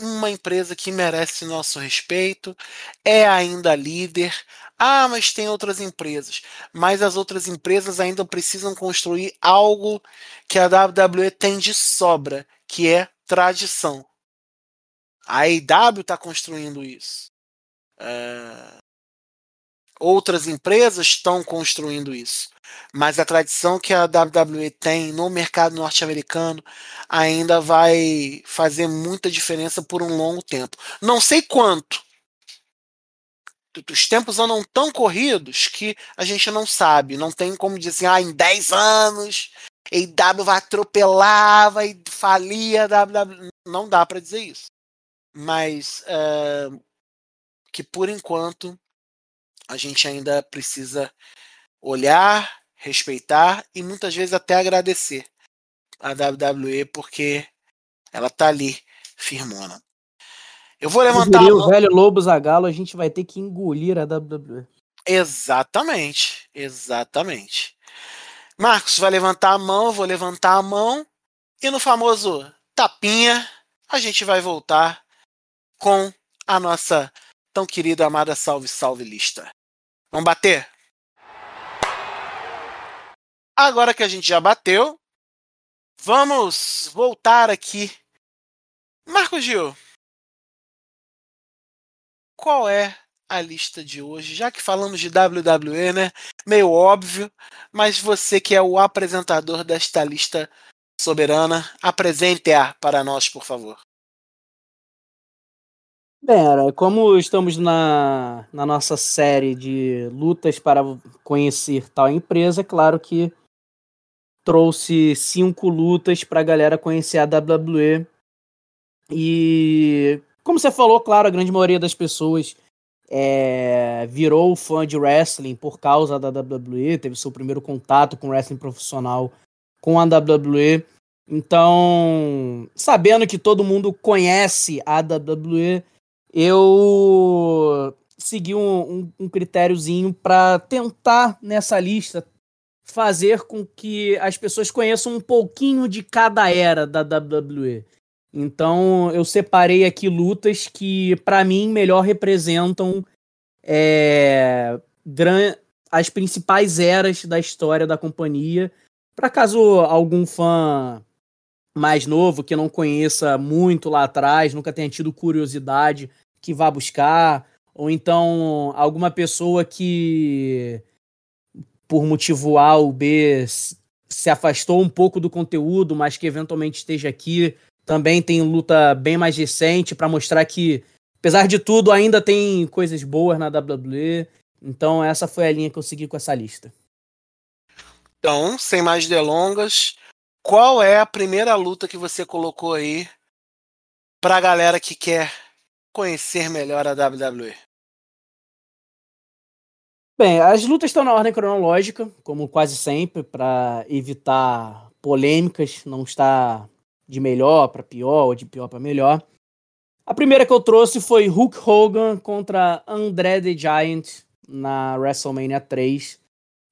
uma empresa que merece nosso respeito, é ainda líder. Ah, mas tem outras empresas. Mas as outras empresas ainda precisam construir algo que a WWE tem de sobra, que é tradição. A AEW está construindo isso. É outras empresas estão construindo isso. Mas a tradição que a WWE tem no mercado norte-americano ainda vai fazer muita diferença por um longo tempo. Não sei quanto. Os tempos andam tão corridos que a gente não sabe. Não tem como dizer, ah, em 10 anos a EW vai atropelar, vai falir a WWE. Não dá para dizer isso. Mas uh, que por enquanto a gente ainda precisa olhar, respeitar e muitas vezes até agradecer a WWE porque ela tá ali firmona. Eu vou levantar a mão. o velho Lobo Zagalo, a gente vai ter que engolir a WWE. Exatamente, exatamente. Marcos vai levantar a mão, eu vou levantar a mão e no famoso tapinha a gente vai voltar com a nossa tão querida amada salve salve lista. Vamos bater? Agora que a gente já bateu, vamos voltar aqui. Marco Gil, qual é a lista de hoje? Já que falamos de WWE, né? Meio óbvio, mas você que é o apresentador desta lista soberana, apresente-a para nós, por favor. Bem, como estamos na, na nossa série de lutas para conhecer tal empresa, é claro que trouxe cinco lutas para a galera conhecer a WWE. E, como você falou, claro, a grande maioria das pessoas é, virou fã de wrestling por causa da WWE, teve seu primeiro contato com wrestling profissional com a WWE. Então, sabendo que todo mundo conhece a WWE, eu segui um, um, um critériozinho para tentar nessa lista fazer com que as pessoas conheçam um pouquinho de cada era da WWE. Então eu separei aqui lutas que para mim melhor representam é, as principais eras da história da companhia. Para caso algum fã mais novo que não conheça muito lá atrás, nunca tenha tido curiosidade, que vá buscar, ou então alguma pessoa que por motivo A ou B se afastou um pouco do conteúdo, mas que eventualmente esteja aqui, também tem luta bem mais recente para mostrar que, apesar de tudo, ainda tem coisas boas na WWE. Então essa foi a linha que eu segui com essa lista. Então, sem mais delongas, qual é a primeira luta que você colocou aí para a galera que quer conhecer melhor a WWE? Bem, as lutas estão na ordem cronológica, como quase sempre, para evitar polêmicas, não está de melhor para pior ou de pior para melhor. A primeira que eu trouxe foi Hulk Hogan contra André the Giant na WrestleMania 3.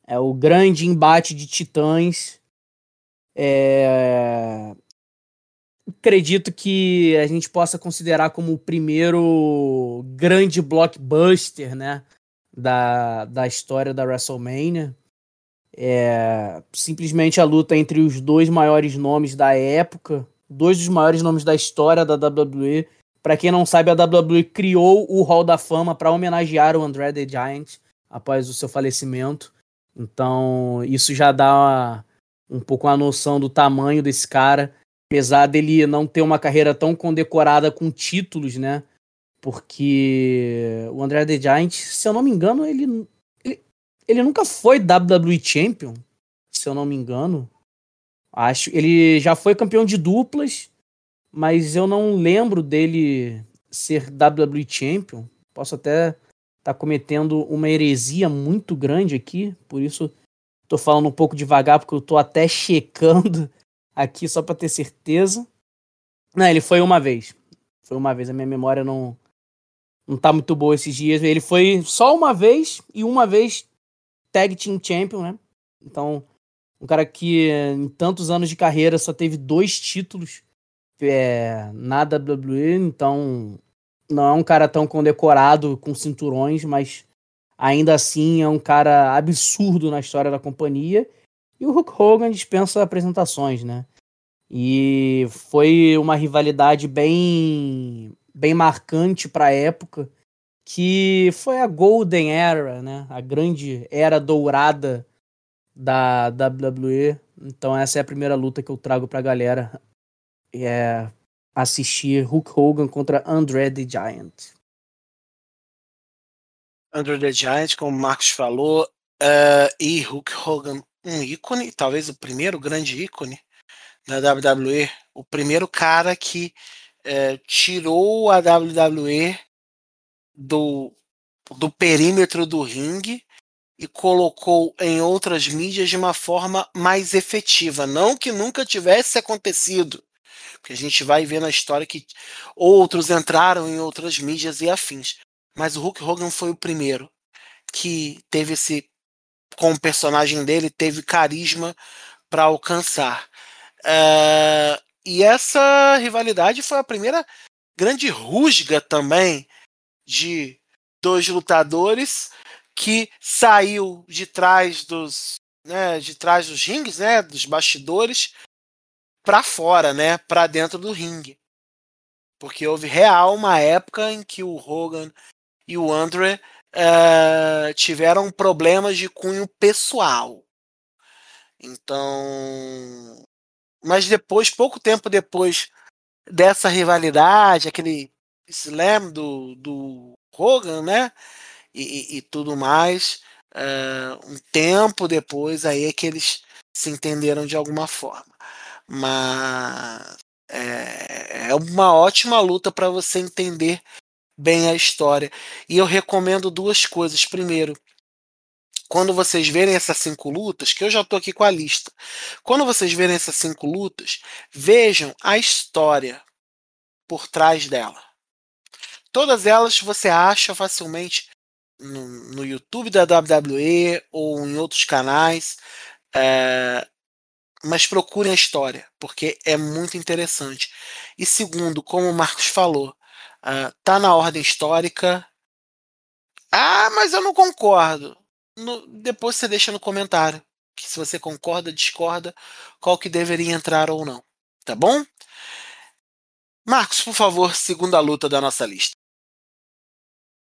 É o grande embate de titãs. É acredito que a gente possa considerar como o primeiro grande blockbuster, né, da, da história da WrestleMania. É simplesmente a luta entre os dois maiores nomes da época, dois dos maiores nomes da história da WWE. Para quem não sabe, a WWE criou o Hall da Fama para homenagear o André the Giant após o seu falecimento. Então, isso já dá uma, um pouco a noção do tamanho desse cara apesar dele não ter uma carreira tão condecorada com títulos, né? Porque o André The Giant, se eu não me engano, ele, ele, ele nunca foi WWE Champion, se eu não me engano. Acho ele já foi campeão de duplas, mas eu não lembro dele ser WWE Champion. Posso até estar tá cometendo uma heresia muito grande aqui, por isso tô falando um pouco devagar, porque eu tô até checando aqui só para ter certeza. Não, ele foi uma vez. Foi uma vez. A minha memória não não tá muito boa esses dias. Ele foi só uma vez e uma vez Tag Team Champion, né? Então, um cara que em tantos anos de carreira só teve dois títulos é, na WWE, então não é um cara tão condecorado com cinturões, mas ainda assim é um cara absurdo na história da companhia. E o Hulk Hogan dispensa apresentações, né? E foi uma rivalidade bem bem marcante para a época, que foi a Golden Era, né? A grande era dourada da WWE. Então essa é a primeira luta que eu trago pra galera. É assistir Hulk Hogan contra André the Giant. André the Giant, como o Marcos falou, uh, e Hulk Hogan um ícone, talvez o primeiro grande ícone da WWE, o primeiro cara que é, tirou a WWE do, do perímetro do ringue e colocou em outras mídias de uma forma mais efetiva. Não que nunca tivesse acontecido, porque a gente vai ver na história que outros entraram em outras mídias e afins. Mas o Hulk Hogan foi o primeiro que teve esse com o personagem dele, teve carisma para alcançar. Uh, e essa rivalidade foi a primeira grande rusga também de dois lutadores que saiu de trás dos né, de trás dos rings, né, dos bastidores para fora, né, para dentro do ringue. Porque houve real uma época em que o Hogan e o Andre uh, tiveram problemas de cunho pessoal. Então, mas depois, pouco tempo depois dessa rivalidade, aquele Slam do, do Hogan, né? E, e, e tudo mais. Uh, um tempo depois aí é que eles se entenderam de alguma forma. Mas é, é uma ótima luta para você entender bem a história. E eu recomendo duas coisas. Primeiro, quando vocês verem essas cinco lutas, que eu já estou aqui com a lista, quando vocês verem essas cinco lutas, vejam a história por trás dela. Todas elas você acha facilmente no, no YouTube da WWE ou em outros canais. É, mas procurem a história, porque é muito interessante. E segundo, como o Marcos falou, uh, tá na ordem histórica. Ah, mas eu não concordo. No, depois você deixa no comentário que se você concorda, discorda, qual que deveria entrar ou não. Tá bom? Marcos, por favor, segunda luta da nossa lista.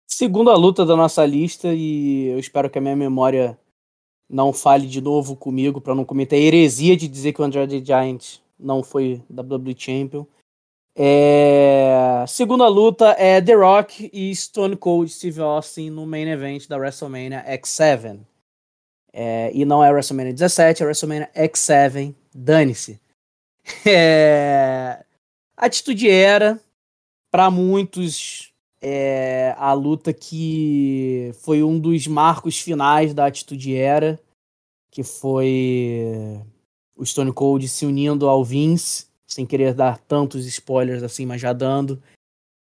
Segunda luta da nossa lista, e eu espero que a minha memória não fale de novo comigo para não cometer a heresia de dizer que o Andrade Giant não foi WWE Champion. É... Segunda luta é The Rock e Stone Cold Steve Austin no main event da WrestleMania X7. É... E não é WrestleMania 17, é WrestleMania X7. Dane-se. É... Atitude era, para muitos, é a luta que foi um dos marcos finais da Atitude Era, que foi o Stone Cold se unindo ao Vince, sem querer dar tantos spoilers assim, mas já dando.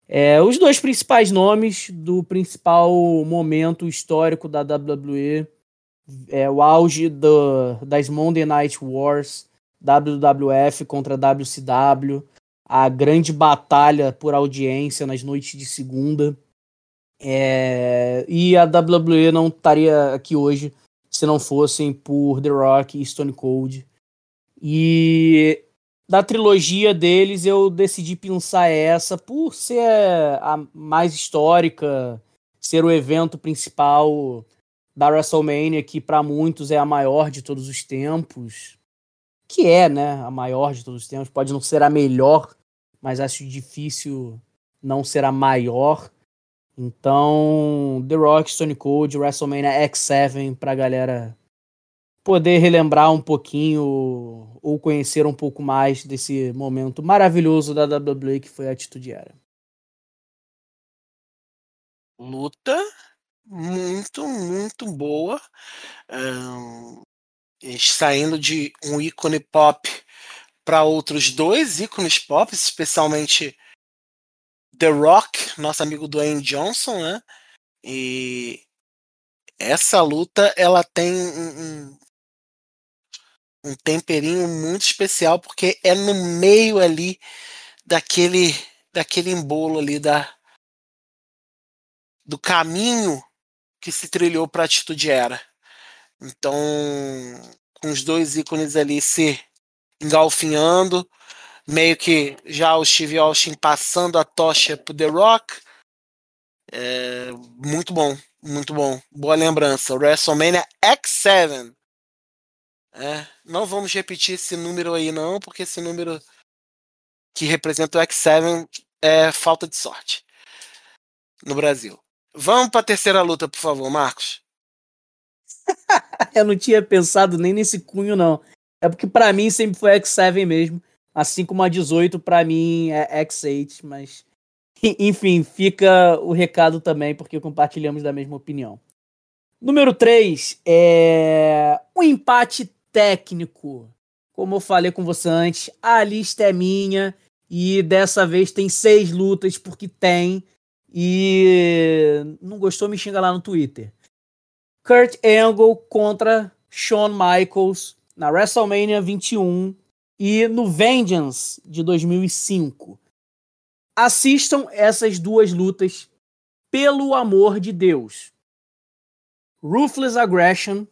É, os dois principais nomes do principal momento histórico da WWE, é, o auge do, das Monday Night Wars, WWF contra WCW, a grande batalha por audiência nas noites de segunda. É, e a WWE não estaria aqui hoje se não fossem por The Rock e Stone Cold. E da trilogia deles eu decidi pensar essa por ser a mais histórica, ser o evento principal da WrestleMania, que para muitos é a maior de todos os tempos. Que é, né, a maior de todos os tempos. Pode não ser a melhor, mas acho difícil não ser a maior. Então, The Rock, Stone Cold, WrestleMania X7 pra galera poder relembrar um pouquinho ou conhecer um pouco mais desse momento maravilhoso da WWE que foi a Atitude Era. Luta muito, muito boa. Um, saindo de um ícone pop para outros dois ícones pop, especialmente The Rock, nosso amigo Dwayne Johnson, né? E essa luta ela tem um, um temperinho muito especial porque é no meio ali daquele daquele embolo ali da do caminho que se trilhou para a atitude era. Então, com os dois ícones ali se engalfinhando, meio que já o Steve Austin passando a tocha pro The Rock. É, muito bom, muito bom. Boa lembrança. WrestleMania X7. É, não vamos repetir esse número aí, não, porque esse número que representa o X7 é falta de sorte no Brasil. Vamos para a terceira luta, por favor, Marcos. Eu não tinha pensado nem nesse cunho, não. É porque para mim sempre foi X7 mesmo. Assim como a 18 para mim é X8, mas enfim, fica o recado também porque compartilhamos da mesma opinião. Número 3 é um empate técnico. Como eu falei com você antes, a lista é minha e dessa vez tem seis lutas porque tem. E não gostou, me xinga lá no Twitter. Kurt Angle contra Shawn Michaels na WrestleMania 21 e no Vengeance de 2005. Assistam essas duas lutas pelo amor de Deus. Ruthless Aggression,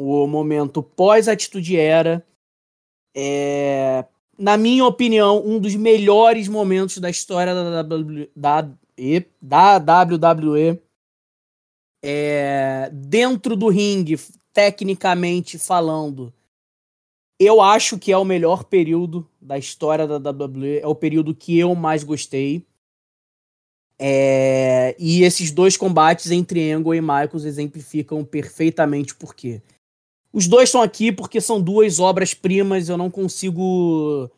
o momento pós-atitude era, é, na minha opinião, um dos melhores momentos da história da, da, da WWE. É, dentro do ringue, tecnicamente falando, eu acho que é o melhor período da história da WWE, é o período que eu mais gostei. É, e esses dois combates entre Angle e Michaels exemplificam perfeitamente por quê. Os dois estão aqui porque são duas obras-primas, eu não consigo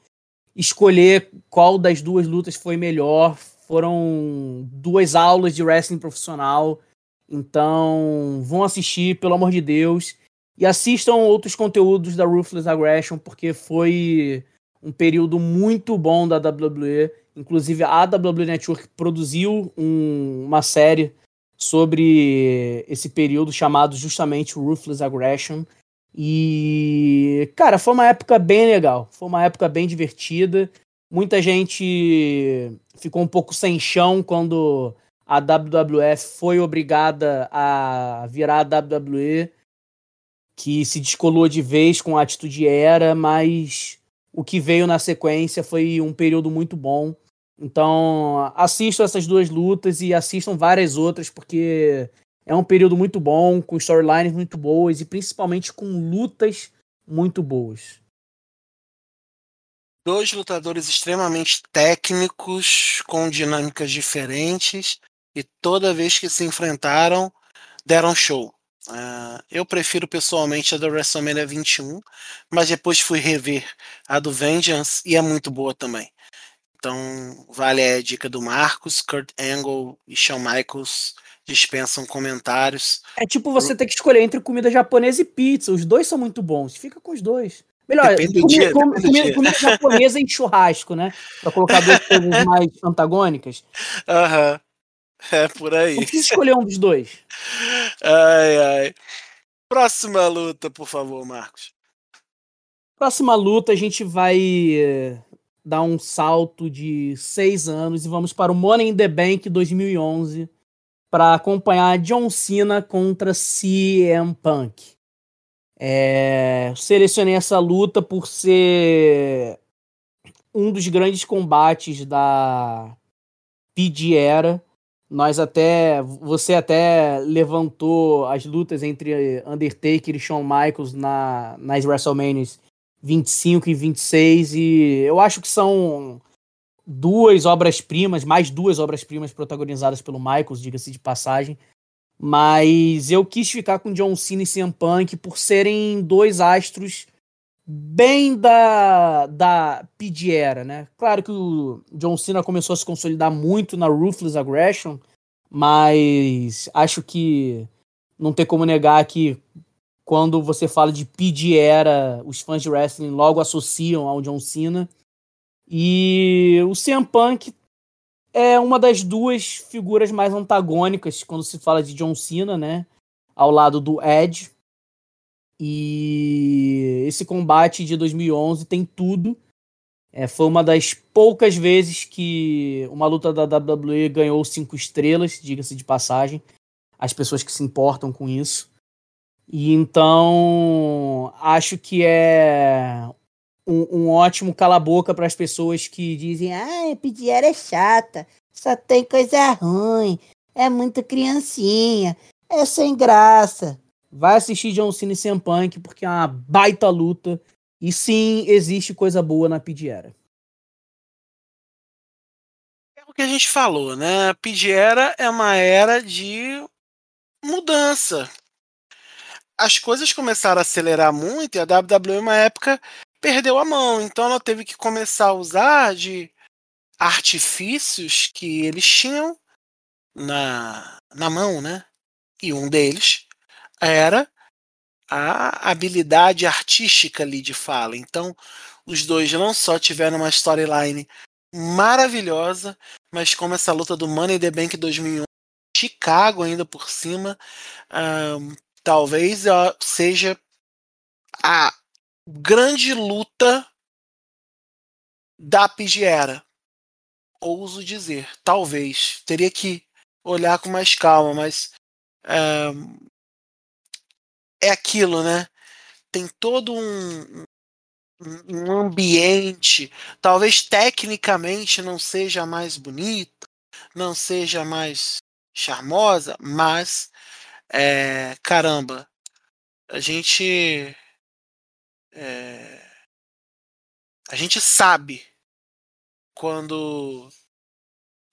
escolher qual das duas lutas foi melhor. Foram duas aulas de wrestling profissional. Então, vão assistir, pelo amor de Deus. E assistam outros conteúdos da Ruthless Aggression, porque foi um período muito bom da WWE. Inclusive, a WWE Network produziu um, uma série sobre esse período chamado justamente Ruthless Aggression. E, cara, foi uma época bem legal. Foi uma época bem divertida. Muita gente ficou um pouco sem chão quando a WWF foi obrigada a virar a WWE, que se descolou de vez com a atitude era, mas o que veio na sequência foi um período muito bom. Então, assistam essas duas lutas e assistam várias outras, porque é um período muito bom, com storylines muito boas e principalmente com lutas muito boas. Dois lutadores extremamente técnicos, com dinâmicas diferentes, e toda vez que se enfrentaram, deram show. Uh, eu prefiro pessoalmente a do WrestleMania 21, mas depois fui rever a do Vengeance e é muito boa também. Então, vale a dica do Marcos, Kurt Angle e Shawn Michaels dispensam comentários. É tipo você ter que escolher entre comida japonesa e pizza. Os dois são muito bons. Fica com os dois. Melhor, comida, dia, comida, comida, comida japonesa em churrasco, né? Pra colocar duas coisas mais antagônicas. Aham. Uhum. É por aí. Não precisa escolher um dos dois. Ai, ai. Próxima luta, por favor, Marcos. Próxima luta, a gente vai eh, dar um salto de seis anos e vamos para o Money in the Bank 2011 para acompanhar John Cena contra CM Punk. É, selecionei essa luta por ser um dos grandes combates da PG Era nós até. Você até levantou as lutas entre Undertaker e Shawn Michaels na, nas WrestleManias 25 e 26. E eu acho que são duas obras-primas, mais duas obras-primas protagonizadas pelo Michaels, diga-se de passagem. Mas eu quis ficar com John Cena e CM Punk por serem dois astros bem da, da PG era, né? Claro que o John Cena começou a se consolidar muito na Ruthless Aggression, mas acho que não tem como negar que quando você fala de PG era, os fãs de wrestling logo associam ao John Cena. E o CM Punk é uma das duas figuras mais antagônicas quando se fala de John Cena, né? Ao lado do Edge. E esse combate de 2011 tem tudo. É, foi uma das poucas vezes que uma luta da WWE ganhou cinco estrelas, diga-se de passagem. As pessoas que se importam com isso. E então acho que é um, um ótimo cala-boca para as pessoas que dizem: ah, Pidiera é chata, só tem coisa ruim, é muito criancinha, é sem graça. Vai assistir John Cena e CM Punk porque é uma baita luta. E sim, existe coisa boa na Pidiera. É o que a gente falou, né? A Pidiera é uma era de mudança. As coisas começaram a acelerar muito e a WWE, uma época, perdeu a mão. Então ela teve que começar a usar de artifícios que eles tinham na, na mão, né? E um deles era a habilidade artística ali de fala. Então, os dois não só tiveram uma storyline maravilhosa, mas como essa luta do Money in the Bank 2001, Chicago ainda por cima, um, talvez seja a grande luta da Pigiera. Ouso dizer, talvez. Teria que olhar com mais calma, mas um, é aquilo, né? Tem todo um, um ambiente, talvez tecnicamente não seja mais bonita, não seja mais charmosa, mas é, caramba, a gente é, a gente sabe quando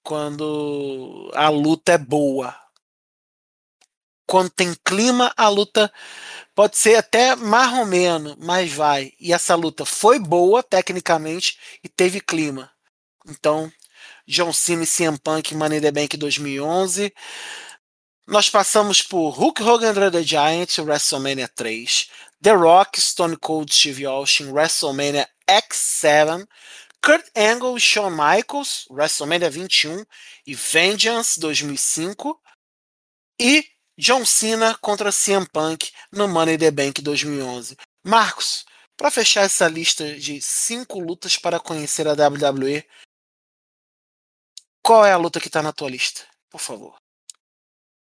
quando a luta é boa. Quando tem clima, a luta pode ser até marromeno, mas vai. E essa luta foi boa tecnicamente e teve clima. Então, John Cena e CM Punk Money in the Bank 2011. Nós passamos por Hulk Hogan Andre the Giant, WrestleMania 3. The Rock, Stone Cold Steve Austin, WrestleMania X7. Kurt Angle e Shawn Michaels, WrestleMania 21 e Vengeance 2005. E John Cena contra CM Punk no Money the Bank 2011. Marcos, para fechar essa lista de cinco lutas para conhecer a WWE, qual é a luta que está na tua lista? Por favor.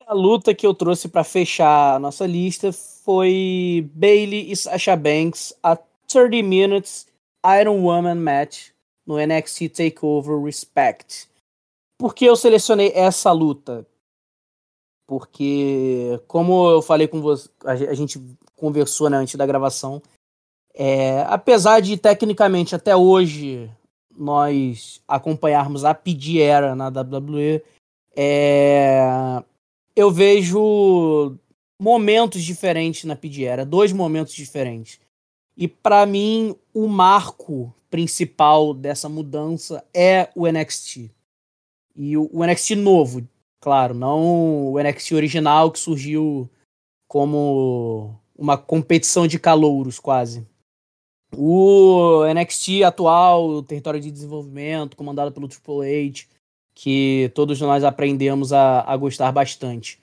A luta que eu trouxe para fechar a nossa lista foi Bailey e Sasha Banks a 30 Minutes Iron Woman Match no NXT Takeover Respect. Por que eu selecionei essa luta? Porque, como eu falei com você, a gente conversou né, antes da gravação, é, apesar de tecnicamente até hoje nós acompanharmos a PD Era na WWE, é, eu vejo momentos diferentes na PD Era, dois momentos diferentes. E para mim, o marco principal dessa mudança é o NXT. E o, o NXT novo, claro, não o NXT original que surgiu como uma competição de calouros quase. O NXT atual, o território de desenvolvimento, comandado pelo Triple H, que todos nós aprendemos a, a gostar bastante.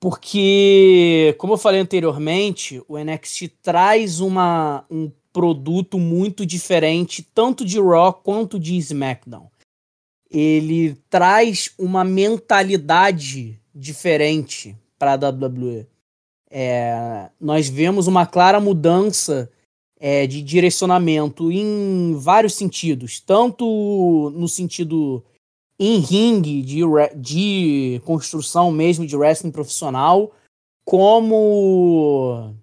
Porque, como eu falei anteriormente, o NXT traz uma, um produto muito diferente, tanto de Raw quanto de SmackDown. Ele traz uma mentalidade diferente para a WWE. É, nós vemos uma clara mudança é, de direcionamento em vários sentidos, tanto no sentido em ringue de, de construção mesmo de wrestling profissional, como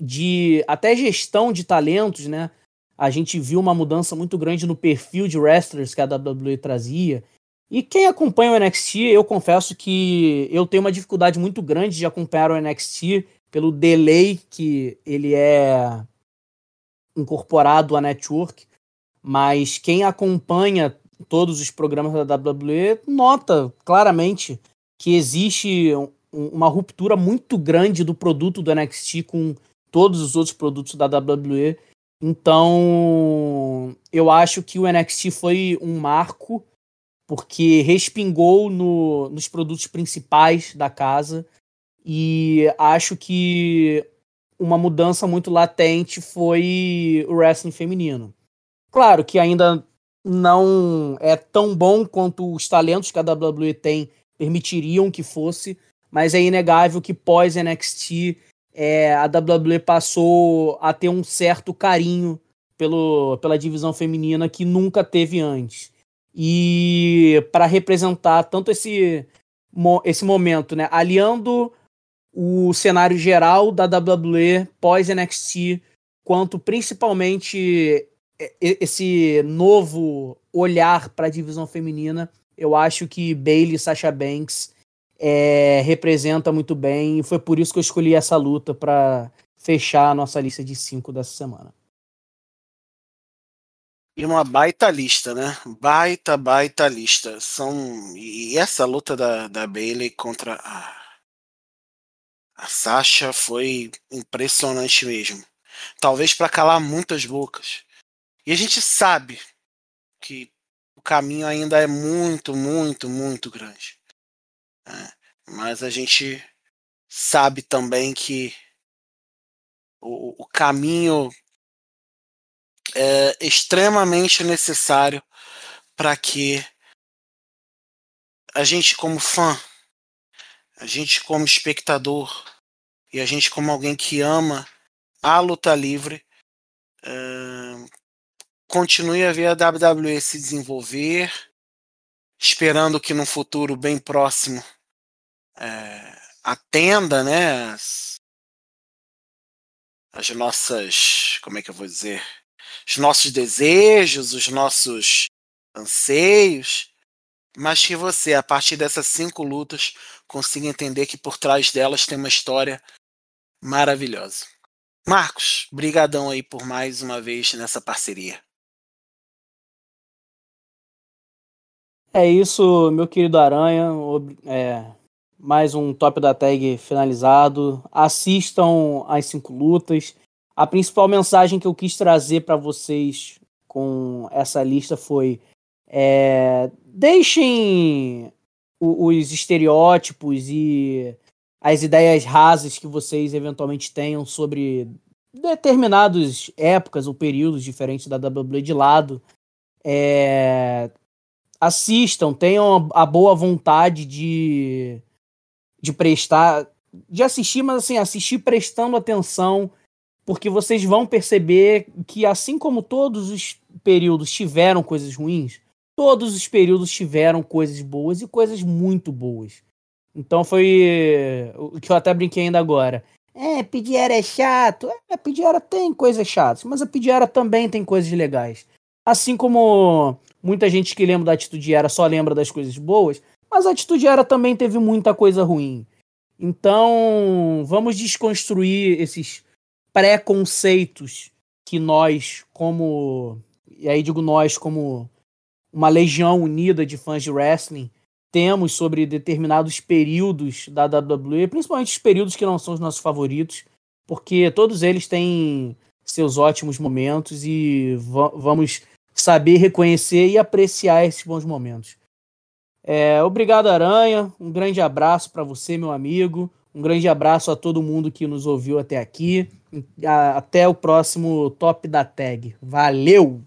de até gestão de talentos, né? A gente viu uma mudança muito grande no perfil de wrestlers que a WWE trazia. E quem acompanha o NXT, eu confesso que eu tenho uma dificuldade muito grande de acompanhar o NXT pelo delay que ele é incorporado à network, mas quem acompanha todos os programas da WWE nota claramente que existe uma ruptura muito grande do produto do NXT com todos os outros produtos da WWE. Então, eu acho que o NXT foi um marco porque respingou no, nos produtos principais da casa e acho que uma mudança muito latente foi o wrestling feminino. Claro que ainda não é tão bom quanto os talentos que a WWE tem permitiriam que fosse, mas é inegável que pós NXT é, a WWE passou a ter um certo carinho pelo, pela divisão feminina que nunca teve antes. E para representar tanto esse, esse momento, né, aliando o cenário geral da WWE pós NXT, quanto principalmente esse novo olhar para a divisão feminina, eu acho que Bailey e Sasha Banks é, representa muito bem e foi por isso que eu escolhi essa luta para fechar a nossa lista de cinco dessa semana. E uma baita lista, né? Baita, baita lista. São e essa luta da, da Bailey contra a, a Sasha foi impressionante mesmo. Talvez para calar muitas bocas. E a gente sabe que o caminho ainda é muito, muito, muito grande. Né? Mas a gente sabe também que o, o caminho é extremamente necessário para que a gente, como fã, a gente, como espectador, e a gente, como alguém que ama a luta livre, continue a ver a WWE se desenvolver, esperando que no futuro bem próximo é, atenda né, as, as nossas, como é que eu vou dizer, os nossos desejos, os nossos anseios, mas que você, a partir dessas cinco lutas, consiga entender que por trás delas tem uma história maravilhosa. Marcos, brigadão aí por mais uma vez nessa parceria. É isso, meu querido Aranha. É, mais um top da tag finalizado. Assistam as cinco lutas. A principal mensagem que eu quis trazer para vocês com essa lista foi: é, deixem os estereótipos e as ideias rasas que vocês eventualmente tenham sobre determinadas épocas ou períodos diferentes da WWE de lado. É, assistam, tenham a boa vontade de, de prestar, de assistir, mas assim, assistir prestando atenção, porque vocês vão perceber que assim como todos os períodos tiveram coisas ruins, todos os períodos tiveram coisas boas e coisas muito boas. Então foi o que eu até brinquei ainda agora. É, Pidiera é chato. É, Pidiera tem coisas chatas, mas a Pidiera também tem coisas legais. Assim como muita gente que lembra da Atitude Era só lembra das coisas boas, mas a Atitude Era também teve muita coisa ruim. Então, vamos desconstruir esses preconceitos que nós, como. E aí digo nós, como uma legião unida de fãs de wrestling, temos sobre determinados períodos da WWE, principalmente os períodos que não são os nossos favoritos, porque todos eles têm seus ótimos momentos e vamos saber reconhecer e apreciar esses bons momentos. É, obrigado, Aranha. Um grande abraço para você, meu amigo. Um grande abraço a todo mundo que nos ouviu até aqui. Até o próximo Top da Tag. Valeu!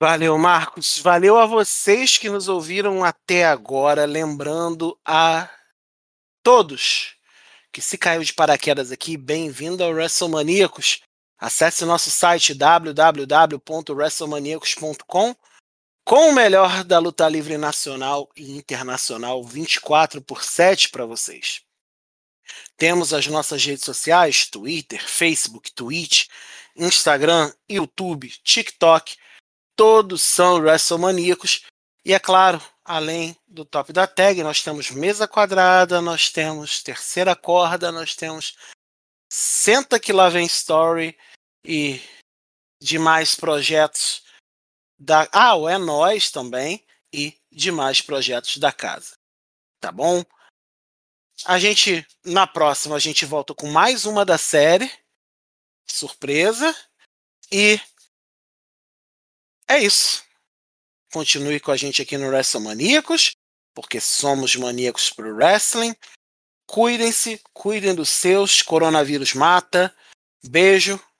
Valeu, Marcos. Valeu a vocês que nos ouviram até agora. Lembrando a todos que se caiu de paraquedas aqui, bem-vindo ao WrestleManiacos. Acesse nosso site www.wrestlemaniacos.com com o melhor da luta livre nacional e internacional 24 por 7 para vocês. Temos as nossas redes sociais: Twitter, Facebook, Twitch, Instagram, YouTube, TikTok. Todos são WrestleManiacos. E é claro, além do top da tag, nós temos mesa quadrada, nós temos terceira corda, nós temos Senta que lá vem Story e demais projetos da. Ah, o É Nós também e demais projetos da casa. Tá bom? A gente, na próxima, a gente volta com mais uma da série. Surpresa. E é isso. Continue com a gente aqui no WrestleManiacos, porque somos maníacos pro wrestling. Cuidem-se, cuidem dos seus. Coronavírus mata. Beijo.